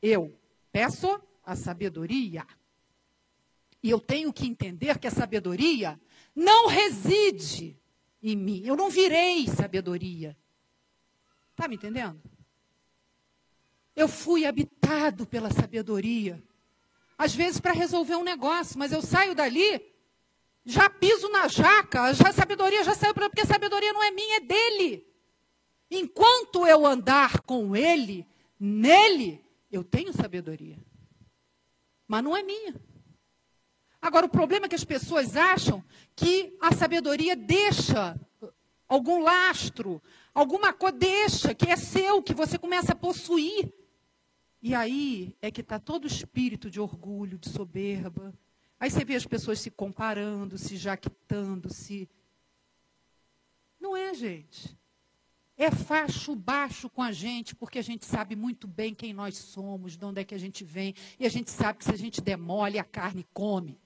Eu peço a sabedoria. E eu tenho que entender que a sabedoria não reside em mim. Eu não virei sabedoria. Está me entendendo? Eu fui habitado pela sabedoria. Às vezes para resolver um negócio, mas eu saio dali, já piso na jaca, já, a sabedoria já saiu, porque a sabedoria não é minha, é dele. Enquanto eu andar com ele, nele, eu tenho sabedoria. Mas não é minha. Agora, o problema é que as pessoas acham que a sabedoria deixa algum lastro, alguma coisa, deixa que é seu, que você começa a possuir. E aí é que está todo o espírito de orgulho, de soberba. Aí você vê as pessoas se comparando, se jaquitando, se. Não é, gente. É facho baixo com a gente, porque a gente sabe muito bem quem nós somos, de onde é que a gente vem, e a gente sabe que se a gente demole, a carne come.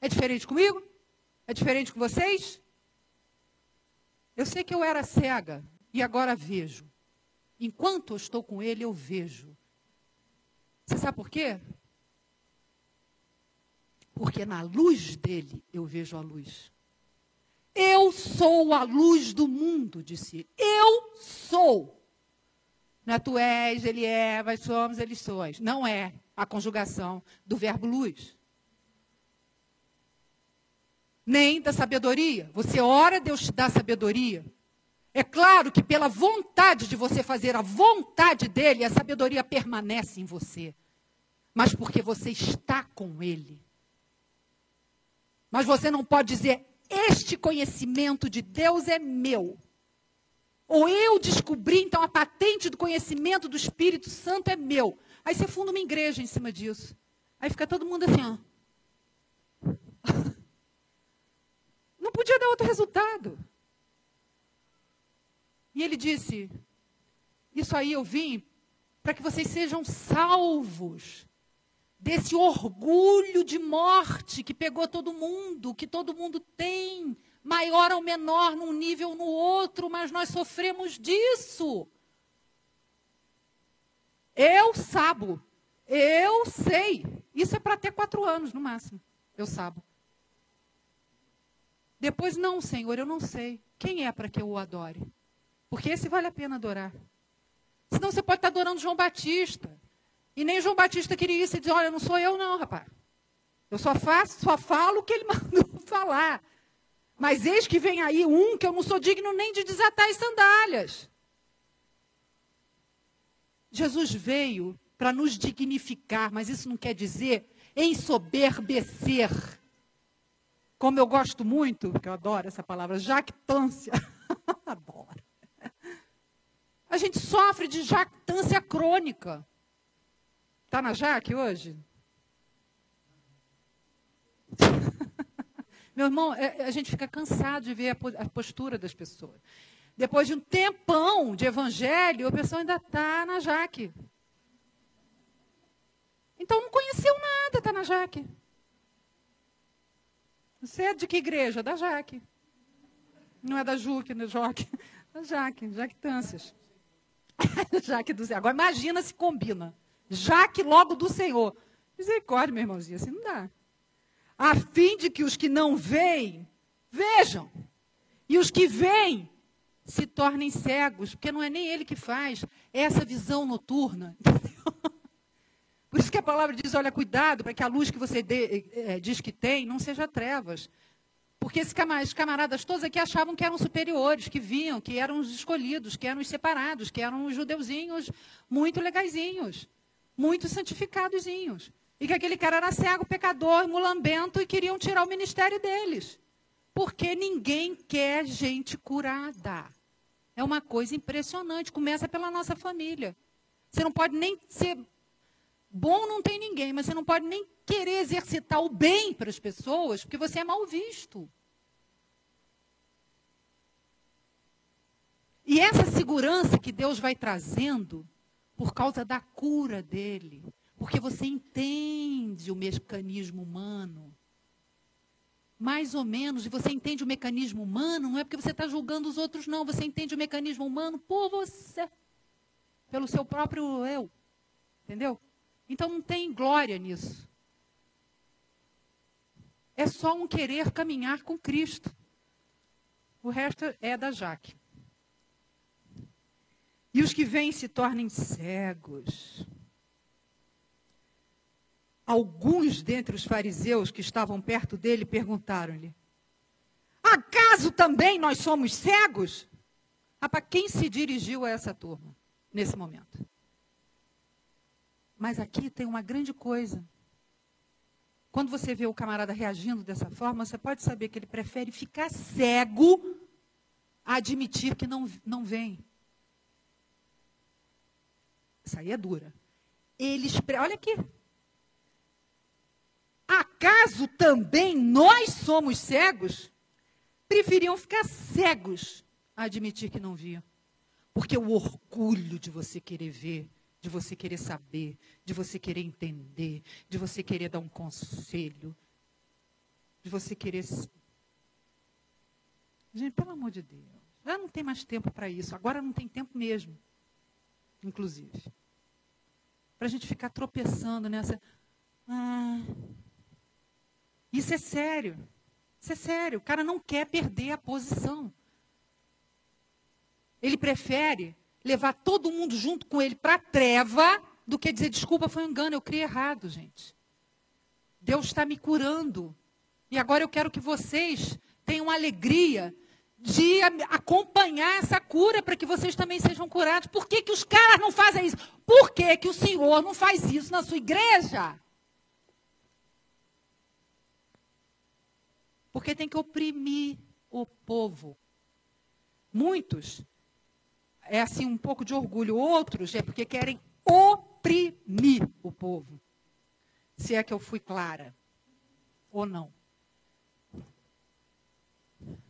É diferente comigo? É diferente com vocês? Eu sei que eu era cega e agora vejo. Enquanto eu estou com ele, eu vejo. Você sabe por quê? Porque na luz dele eu vejo a luz. Eu sou a luz do mundo, disse ele. Eu sou. Não é tu és, ele é, nós somos, eles sois. Não é a conjugação do verbo luz. Nem da sabedoria. Você ora, Deus te dá sabedoria. É claro que pela vontade de você fazer a vontade dele, a sabedoria permanece em você. Mas porque você está com ele. Mas você não pode dizer, este conhecimento de Deus é meu. Ou eu descobri, então a patente do conhecimento do Espírito Santo é meu. Aí você funda uma igreja em cima disso. Aí fica todo mundo assim, ó. Não podia dar outro resultado. E ele disse: Isso aí eu vim para que vocês sejam salvos desse orgulho de morte que pegou todo mundo, que todo mundo tem, maior ou menor num nível ou no outro, mas nós sofremos disso. Eu sabo, eu sei. Isso é para ter quatro anos no máximo. Eu sabo. Depois, não, Senhor, eu não sei. Quem é para que eu o adore? Porque esse vale a pena adorar. Senão você pode estar adorando João Batista. E nem João Batista queria isso. Ele diz, olha, não sou eu não, rapaz. Eu só faço, só falo o que ele <laughs> mandou falar. Mas eis que vem aí um que eu não sou digno nem de desatar as sandálias. Jesus veio para nos dignificar, mas isso não quer dizer ensoberbecer. Como eu gosto muito, porque eu adoro essa palavra, jactância. <laughs> adoro. A gente sofre de jactância crônica. Está na Jaque hoje? <laughs> Meu irmão, é, a gente fica cansado de ver a postura das pessoas. Depois de um tempão de evangelho, a pessoa ainda está na Jaque. Então não conheceu nada, está na Jaque. Você é de que igreja? Da Jaque. Não é da Juque, da Joque. <laughs> Da Jaque, Jactâncias. <laughs> Jaque do Senhor. Agora imagina se combina. Jaque logo do Senhor. Misericórdia, meu irmãozinho, assim não dá. A fim de que os que não veem, vejam. E os que veem, se tornem cegos, porque não é nem ele que faz, é essa visão noturna. <laughs> Por isso que a palavra diz: olha, cuidado para que a luz que você de, é, diz que tem não seja trevas. Porque esses camaradas todos aqui achavam que eram superiores, que vinham, que eram os escolhidos, que eram os separados, que eram os judeuzinhos muito legaisinhos, muito santificadozinhos. E que aquele cara era cego, pecador, mulambento e queriam tirar o ministério deles. Porque ninguém quer gente curada. É uma coisa impressionante. Começa pela nossa família. Você não pode nem ser bom, não tem ninguém, mas você não pode nem querer exercitar o bem para as pessoas, porque você é mal visto. E essa segurança que Deus vai trazendo por causa da cura dele, porque você entende o mecanismo humano. Mais ou menos, e você entende o mecanismo humano, não é porque você está julgando os outros, não. Você entende o mecanismo humano por você, pelo seu próprio eu. Entendeu? Então não tem glória nisso. É só um querer caminhar com Cristo. O resto é da Jaque. E os que vêm se tornem cegos. Alguns dentre os fariseus que estavam perto dele perguntaram-lhe: Acaso também nós somos cegos? Ah, para quem se dirigiu a essa turma nesse momento? Mas aqui tem uma grande coisa. Quando você vê o camarada reagindo dessa forma, você pode saber que ele prefere ficar cego a admitir que não, não vem. Isso aí é dura. Eles, olha aqui. Acaso também nós somos cegos? Preferiam ficar cegos a admitir que não viam. Porque o orgulho de você querer ver, de você querer saber, de você querer entender, de você querer dar um conselho, de você querer. Gente, pelo amor de Deus, já não tem mais tempo para isso. Agora não tem tempo mesmo, inclusive. Para a gente ficar tropeçando nessa. Ah, isso é sério. Isso é sério. O cara não quer perder a posição. Ele prefere levar todo mundo junto com ele para a treva do que dizer desculpa, foi um engano, eu criei errado, gente. Deus está me curando. E agora eu quero que vocês tenham alegria de acompanhar essa cura para que vocês também sejam curados. Por que, que os caras não fazem isso? Por que, que o Senhor não faz isso na sua igreja? Porque tem que oprimir o povo. Muitos é assim um pouco de orgulho, outros é porque querem oprimir o povo. Se é que eu fui clara ou não.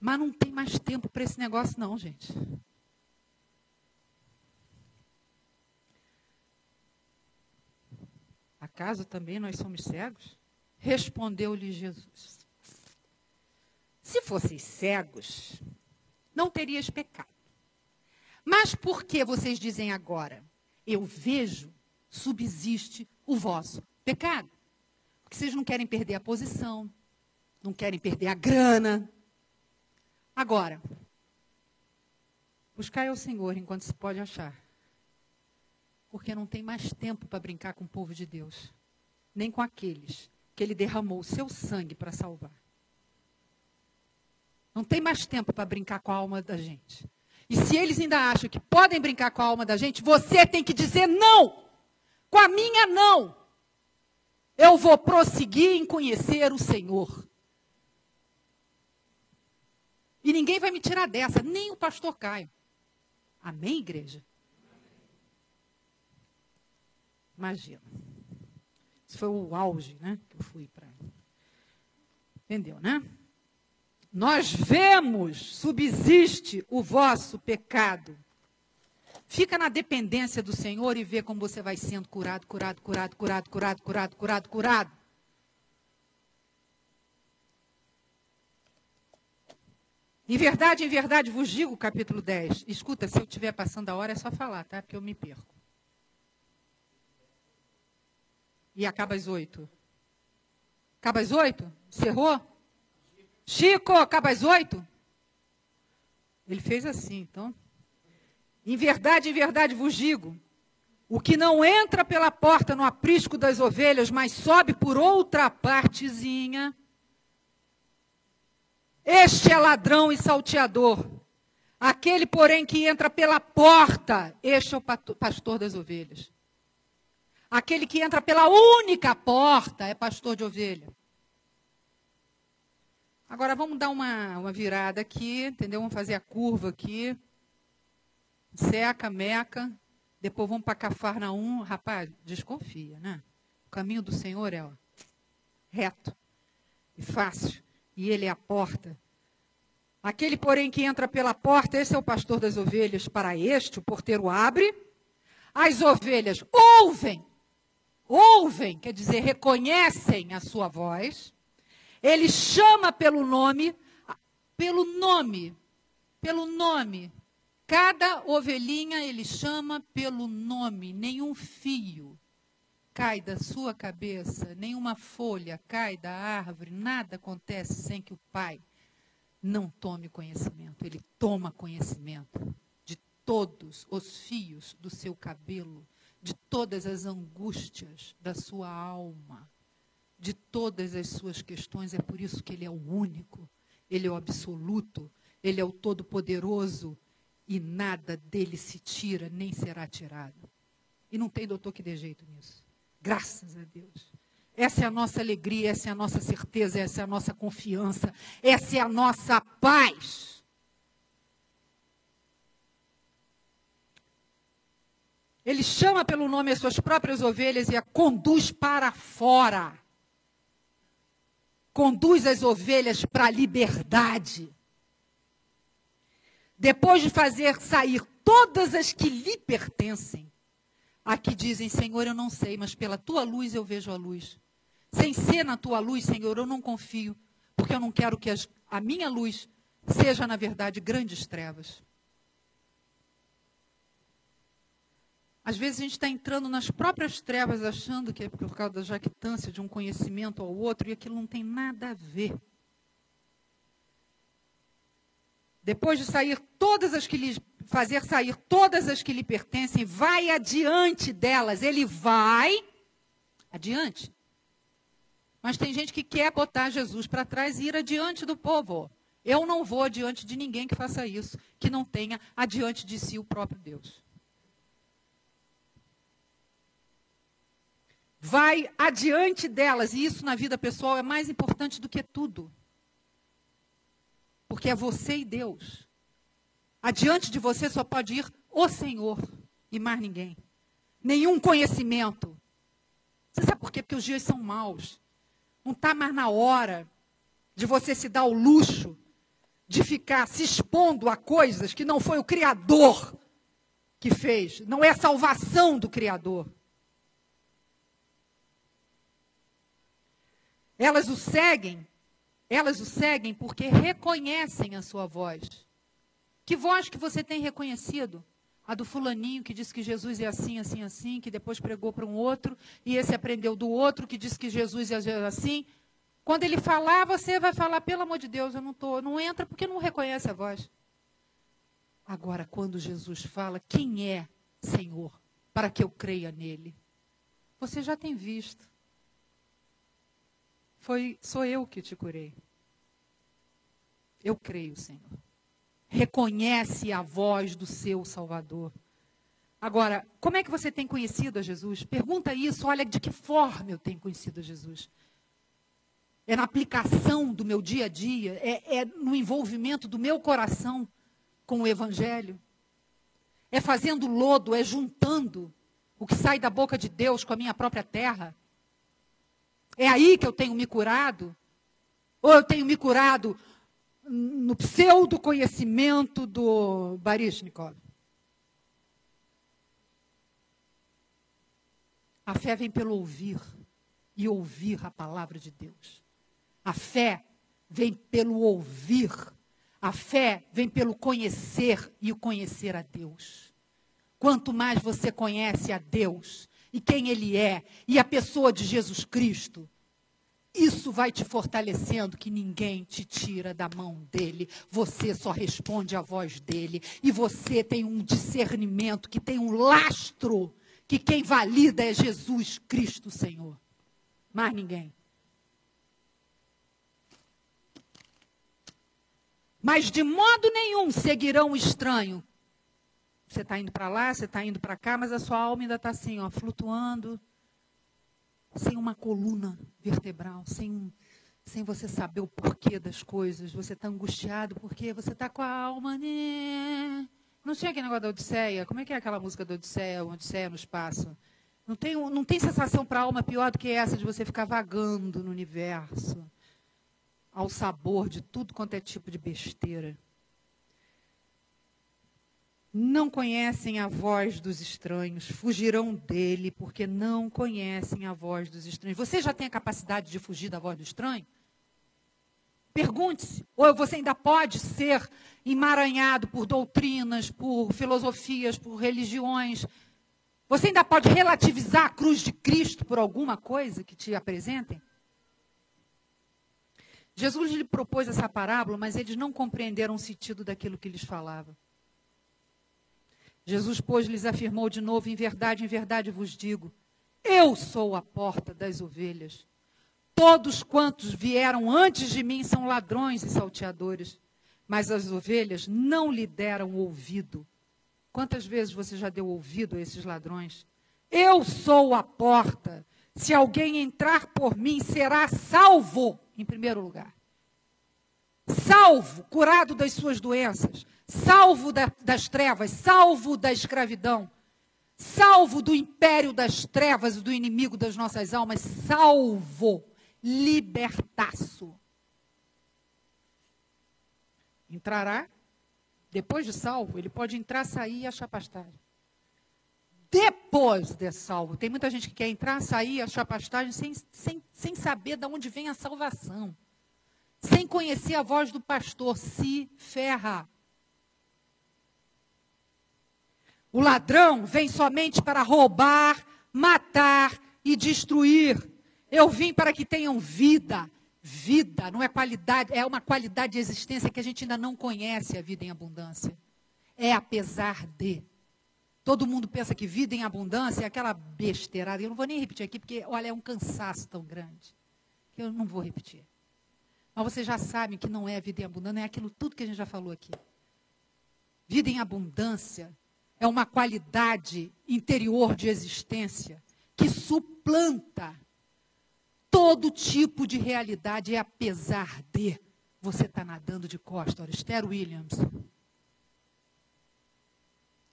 Mas não tem mais tempo para esse negócio, não, gente. Acaso também nós somos cegos? Respondeu-lhe Jesus: Se fosseis cegos, não terias pecado. Mas por que vocês dizem agora? Eu vejo, subsiste o vosso pecado. Porque vocês não querem perder a posição, não querem perder a grana, Agora, buscai ao Senhor enquanto se pode achar. Porque não tem mais tempo para brincar com o povo de Deus, nem com aqueles que ele derramou o seu sangue para salvar. Não tem mais tempo para brincar com a alma da gente. E se eles ainda acham que podem brincar com a alma da gente, você tem que dizer não. Com a minha não. Eu vou prosseguir em conhecer o Senhor. E ninguém vai me tirar dessa, nem o pastor Caio. Amém, igreja? Imagina. Isso foi o auge, né? Que eu fui para. Entendeu, né? Nós vemos, subsiste o vosso pecado. Fica na dependência do Senhor e vê como você vai sendo curado, curado, curado, curado, curado, curado, curado, curado. Em verdade, em verdade vos digo, capítulo 10. Escuta, se eu estiver passando a hora é só falar, tá? Porque eu me perco. E acaba às oito. Acaba às oito? Cerrou? Chico, acaba às oito? Ele fez assim, então. Em verdade, em verdade vos digo: o que não entra pela porta no aprisco das ovelhas, mas sobe por outra partezinha, este é ladrão e salteador. Aquele, porém, que entra pela porta, este é o pastor das ovelhas. Aquele que entra pela única porta é pastor de ovelha. Agora vamos dar uma, uma virada aqui, entendeu? Vamos fazer a curva aqui. Seca, meca. Depois vamos para Cafarnaum. Rapaz, desconfia, né? O caminho do Senhor é ó, reto e fácil e ele é a porta. Aquele, porém, que entra pela porta, esse é o pastor das ovelhas. Para este, o porteiro abre, as ovelhas ouvem, ouvem, quer dizer, reconhecem a sua voz. Ele chama pelo nome, pelo nome, pelo nome. Cada ovelhinha ele chama pelo nome, nenhum fio cai da sua cabeça, nenhuma folha cai da árvore, nada acontece sem que o Pai não tome conhecimento. Ele toma conhecimento de todos os fios do seu cabelo, de todas as angústias da sua alma, de todas as suas questões. É por isso que Ele é o único, Ele é o absoluto, Ele é o todo-poderoso e nada dele se tira nem será tirado. E não tem doutor que dê jeito nisso. Graças a Deus. Essa é a nossa alegria, essa é a nossa certeza, essa é a nossa confiança, essa é a nossa paz. Ele chama pelo nome as suas próprias ovelhas e a conduz para fora. Conduz as ovelhas para a liberdade. Depois de fazer sair todas as que lhe pertencem, aqui dizem: Senhor, eu não sei, mas pela tua luz eu vejo a luz. Sem ser na tua luz, Senhor, eu não confio, porque eu não quero que as, a minha luz seja, na verdade, grandes trevas. Às vezes a gente está entrando nas próprias trevas achando que é por causa da jactância de um conhecimento ao outro e aquilo não tem nada a ver. Depois de sair todas as que lhe fazer sair todas as que lhe pertencem, vai adiante delas. Ele vai adiante. Mas tem gente que quer botar Jesus para trás e ir adiante do povo. Eu não vou adiante de ninguém que faça isso, que não tenha adiante de si o próprio Deus. Vai adiante delas, e isso na vida pessoal é mais importante do que tudo. Porque é você e Deus. Adiante de você só pode ir o Senhor e mais ninguém. Nenhum conhecimento. Você sabe por quê? Porque os dias são maus. Não está mais na hora de você se dar o luxo de ficar se expondo a coisas que não foi o Criador que fez. Não é a salvação do Criador. Elas o seguem, elas o seguem porque reconhecem a sua voz. Que voz que você tem reconhecido? A do fulaninho que disse que Jesus é assim, assim, assim, que depois pregou para um outro, e esse aprendeu do outro que disse que Jesus é assim. Quando ele falar, você vai falar, pelo amor de Deus, eu não tô, não entra porque não reconhece a voz. Agora, quando Jesus fala, quem é Senhor, para que eu creia nele? Você já tem visto. Foi, sou eu que te curei. Eu creio, Senhor reconhece a voz do seu Salvador. Agora, como é que você tem conhecido a Jesus? Pergunta isso, olha de que forma eu tenho conhecido a Jesus. É na aplicação do meu dia a dia, é, é no envolvimento do meu coração com o Evangelho. É fazendo lodo, é juntando o que sai da boca de Deus com a minha própria terra. É aí que eu tenho me curado? Ou eu tenho me curado no pseudo-conhecimento do Baryshnikov. A fé vem pelo ouvir e ouvir a palavra de Deus. A fé vem pelo ouvir. A fé vem pelo conhecer e o conhecer a Deus. Quanto mais você conhece a Deus e quem Ele é e a pessoa de Jesus Cristo, isso vai te fortalecendo que ninguém te tira da mão dele. Você só responde à voz dele. E você tem um discernimento que tem um lastro que quem valida é Jesus Cristo, Senhor. Mais ninguém. Mas de modo nenhum seguirão o estranho. Você está indo para lá, você está indo para cá, mas a sua alma ainda está assim, ó, flutuando sem uma coluna vertebral, sem, sem você saber o porquê das coisas. Você está angustiado porque você está com a alma. Né? Não tinha aquele negócio da Odisseia? Como é que é aquela música da Odisseia, Odisseia no espaço? Não tem, não tem sensação para a alma pior do que essa de você ficar vagando no universo, ao sabor de tudo quanto é tipo de besteira não conhecem a voz dos estranhos, fugirão dele, porque não conhecem a voz dos estranhos. Você já tem a capacidade de fugir da voz do estranho? Pergunte-se, ou você ainda pode ser emaranhado por doutrinas, por filosofias, por religiões. Você ainda pode relativizar a cruz de Cristo por alguma coisa que te apresentem? Jesus lhe propôs essa parábola, mas eles não compreenderam o sentido daquilo que lhes falava. Jesus, pois, lhes afirmou de novo: Em verdade, em verdade vos digo, eu sou a porta das ovelhas. Todos quantos vieram antes de mim são ladrões e salteadores, mas as ovelhas não lhe deram ouvido. Quantas vezes você já deu ouvido a esses ladrões? Eu sou a porta. Se alguém entrar por mim, será salvo, em primeiro lugar. Salvo, curado das suas doenças, salvo da, das trevas, salvo da escravidão, salvo do império das trevas e do inimigo das nossas almas, salvo, libertaço. Entrará, depois de salvo, ele pode entrar, sair e achar pastagem. Depois de salvo. Tem muita gente que quer entrar, sair, achar pastagem sem, sem, sem saber de onde vem a salvação. Sem conhecer a voz do pastor, se ferra. O ladrão vem somente para roubar, matar e destruir. Eu vim para que tenham vida. Vida não é qualidade, é uma qualidade de existência que a gente ainda não conhece a vida em abundância. É apesar de. Todo mundo pensa que vida em abundância é aquela besteirada. Eu não vou nem repetir aqui, porque, olha, é um cansaço tão grande. Que eu não vou repetir. Mas vocês já sabem que não é vida em abundância, é aquilo tudo que a gente já falou aqui. Vida em abundância é uma qualidade interior de existência que suplanta todo tipo de realidade, é apesar de você estar tá nadando de costa. Esther Williams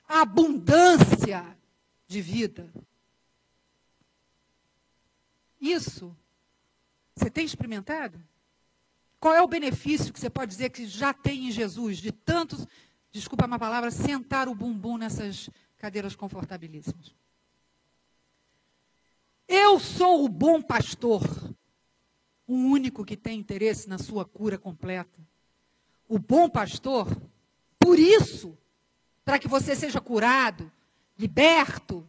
abundância de vida. Isso você tem experimentado? Qual é o benefício que você pode dizer que já tem em Jesus de tantos, desculpa a palavra, sentar o bumbum nessas cadeiras confortabilíssimas? Eu sou o bom pastor, o único que tem interesse na sua cura completa. O bom pastor, por isso, para que você seja curado, liberto,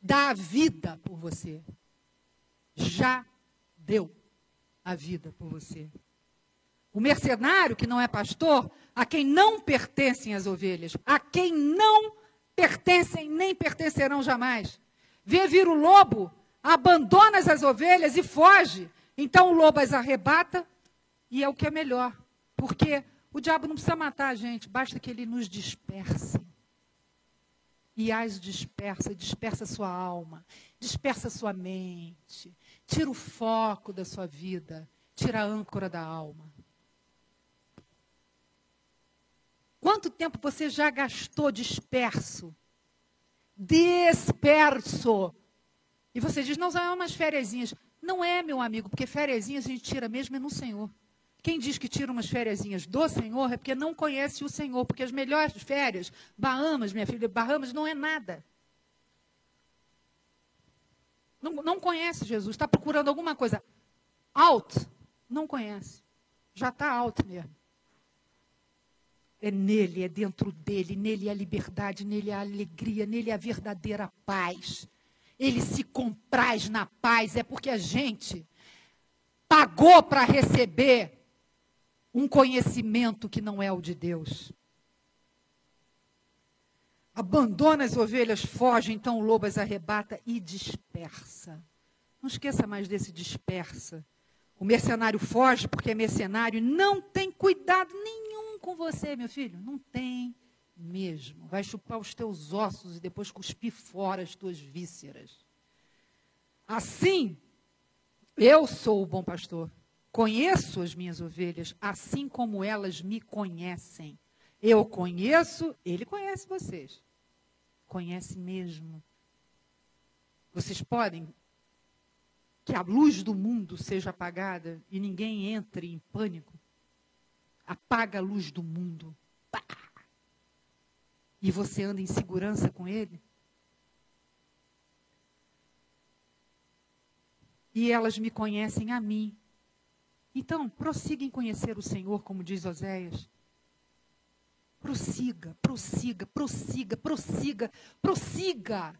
dá a vida por você. Já deu a vida por você. O mercenário que não é pastor, a quem não pertencem as ovelhas, a quem não pertencem nem pertencerão jamais. Vê vir o lobo, abandona as ovelhas e foge. Então o lobo as arrebata e é o que é melhor. Porque o diabo não precisa matar a gente, basta que ele nos disperse. E as dispersa, dispersa sua alma, dispersa sua mente, tira o foco da sua vida, tira a âncora da alma. Quanto tempo você já gastou disperso? Disperso. E você diz, não, são umas férias. Não é, meu amigo, porque férias a gente tira mesmo é no Senhor. Quem diz que tira umas férias do Senhor é porque não conhece o Senhor, porque as melhores férias, Bahamas, minha filha, Bahamas não é nada. Não, não conhece Jesus, está procurando alguma coisa alto, não conhece. Já está alto mesmo. É nele, é dentro dele, nele é a liberdade, nele é a alegria, nele é a verdadeira paz. Ele se compraz na paz, é porque a gente pagou para receber um conhecimento que não é o de Deus. Abandona as ovelhas, foge, então o lobo as arrebata e dispersa. Não esqueça mais desse dispersa. O mercenário foge porque é mercenário não tem cuidado nenhum com você, meu filho. Não tem mesmo. Vai chupar os teus ossos e depois cuspir fora as tuas vísceras. Assim, eu sou o bom pastor. Conheço as minhas ovelhas assim como elas me conhecem. Eu conheço, ele conhece vocês. Conhece mesmo. Vocês podem que a luz do mundo seja apagada e ninguém entre em pânico. Apaga a luz do mundo. Pá! E você anda em segurança com ele? E elas me conhecem a mim então, prossiga em conhecer o Senhor, como diz Oséias. Prossiga, prossiga, prossiga, prossiga, prossiga.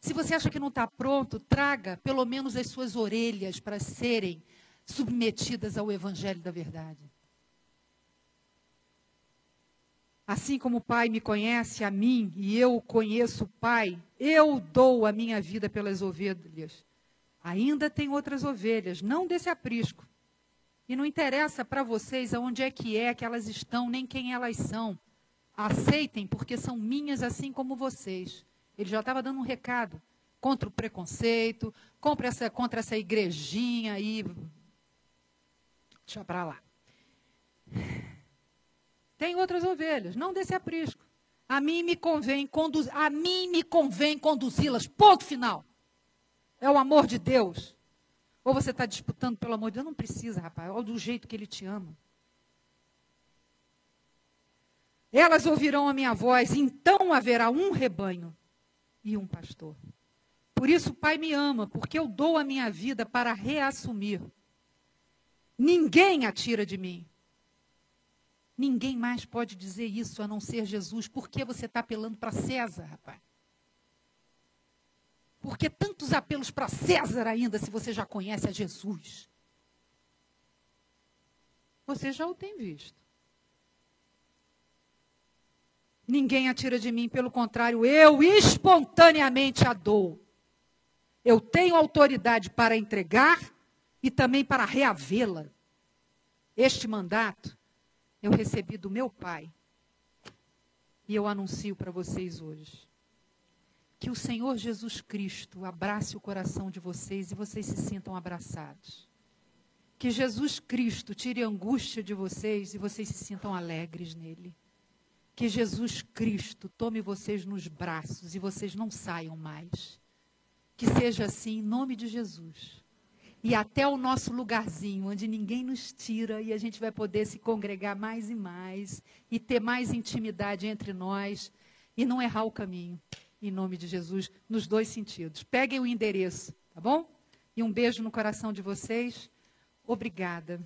Se você acha que não está pronto, traga pelo menos as suas orelhas para serem submetidas ao Evangelho da Verdade. Assim como o Pai me conhece a mim e eu conheço o Pai, eu dou a minha vida pelas ovelhas. Ainda tem outras ovelhas, não desse aprisco. E não interessa para vocês aonde é que é que elas estão, nem quem elas são. Aceitem, porque são minhas assim como vocês. Ele já estava dando um recado contra o preconceito, contra essa, contra essa igrejinha aí. Deixa para lá. Tem outras ovelhas, não desse aprisco. A mim me convém conduzir, a mim me convém conduzi-las. Ponto final. É o amor de Deus. Ou você está disputando pelo amor de Deus? Não precisa, rapaz. Olha do jeito que ele te ama. Elas ouvirão a minha voz, então haverá um rebanho e um pastor. Por isso o Pai me ama, porque eu dou a minha vida para reassumir. Ninguém a tira de mim. Ninguém mais pode dizer isso a não ser Jesus. Por que você está apelando para César, rapaz? Por que tantos apelos para César ainda, se você já conhece a Jesus? Você já o tem visto. Ninguém a tira de mim, pelo contrário, eu espontaneamente a dou. Eu tenho autoridade para entregar e também para reavê-la. Este mandato eu recebi do meu Pai. E eu anuncio para vocês hoje. Que o Senhor Jesus Cristo abrace o coração de vocês e vocês se sintam abraçados. Que Jesus Cristo tire a angústia de vocês e vocês se sintam alegres nele. Que Jesus Cristo tome vocês nos braços e vocês não saiam mais. Que seja assim em nome de Jesus e até o nosso lugarzinho, onde ninguém nos tira e a gente vai poder se congregar mais e mais e ter mais intimidade entre nós e não errar o caminho. Em nome de Jesus, nos dois sentidos. Peguem o endereço, tá bom? E um beijo no coração de vocês. Obrigada.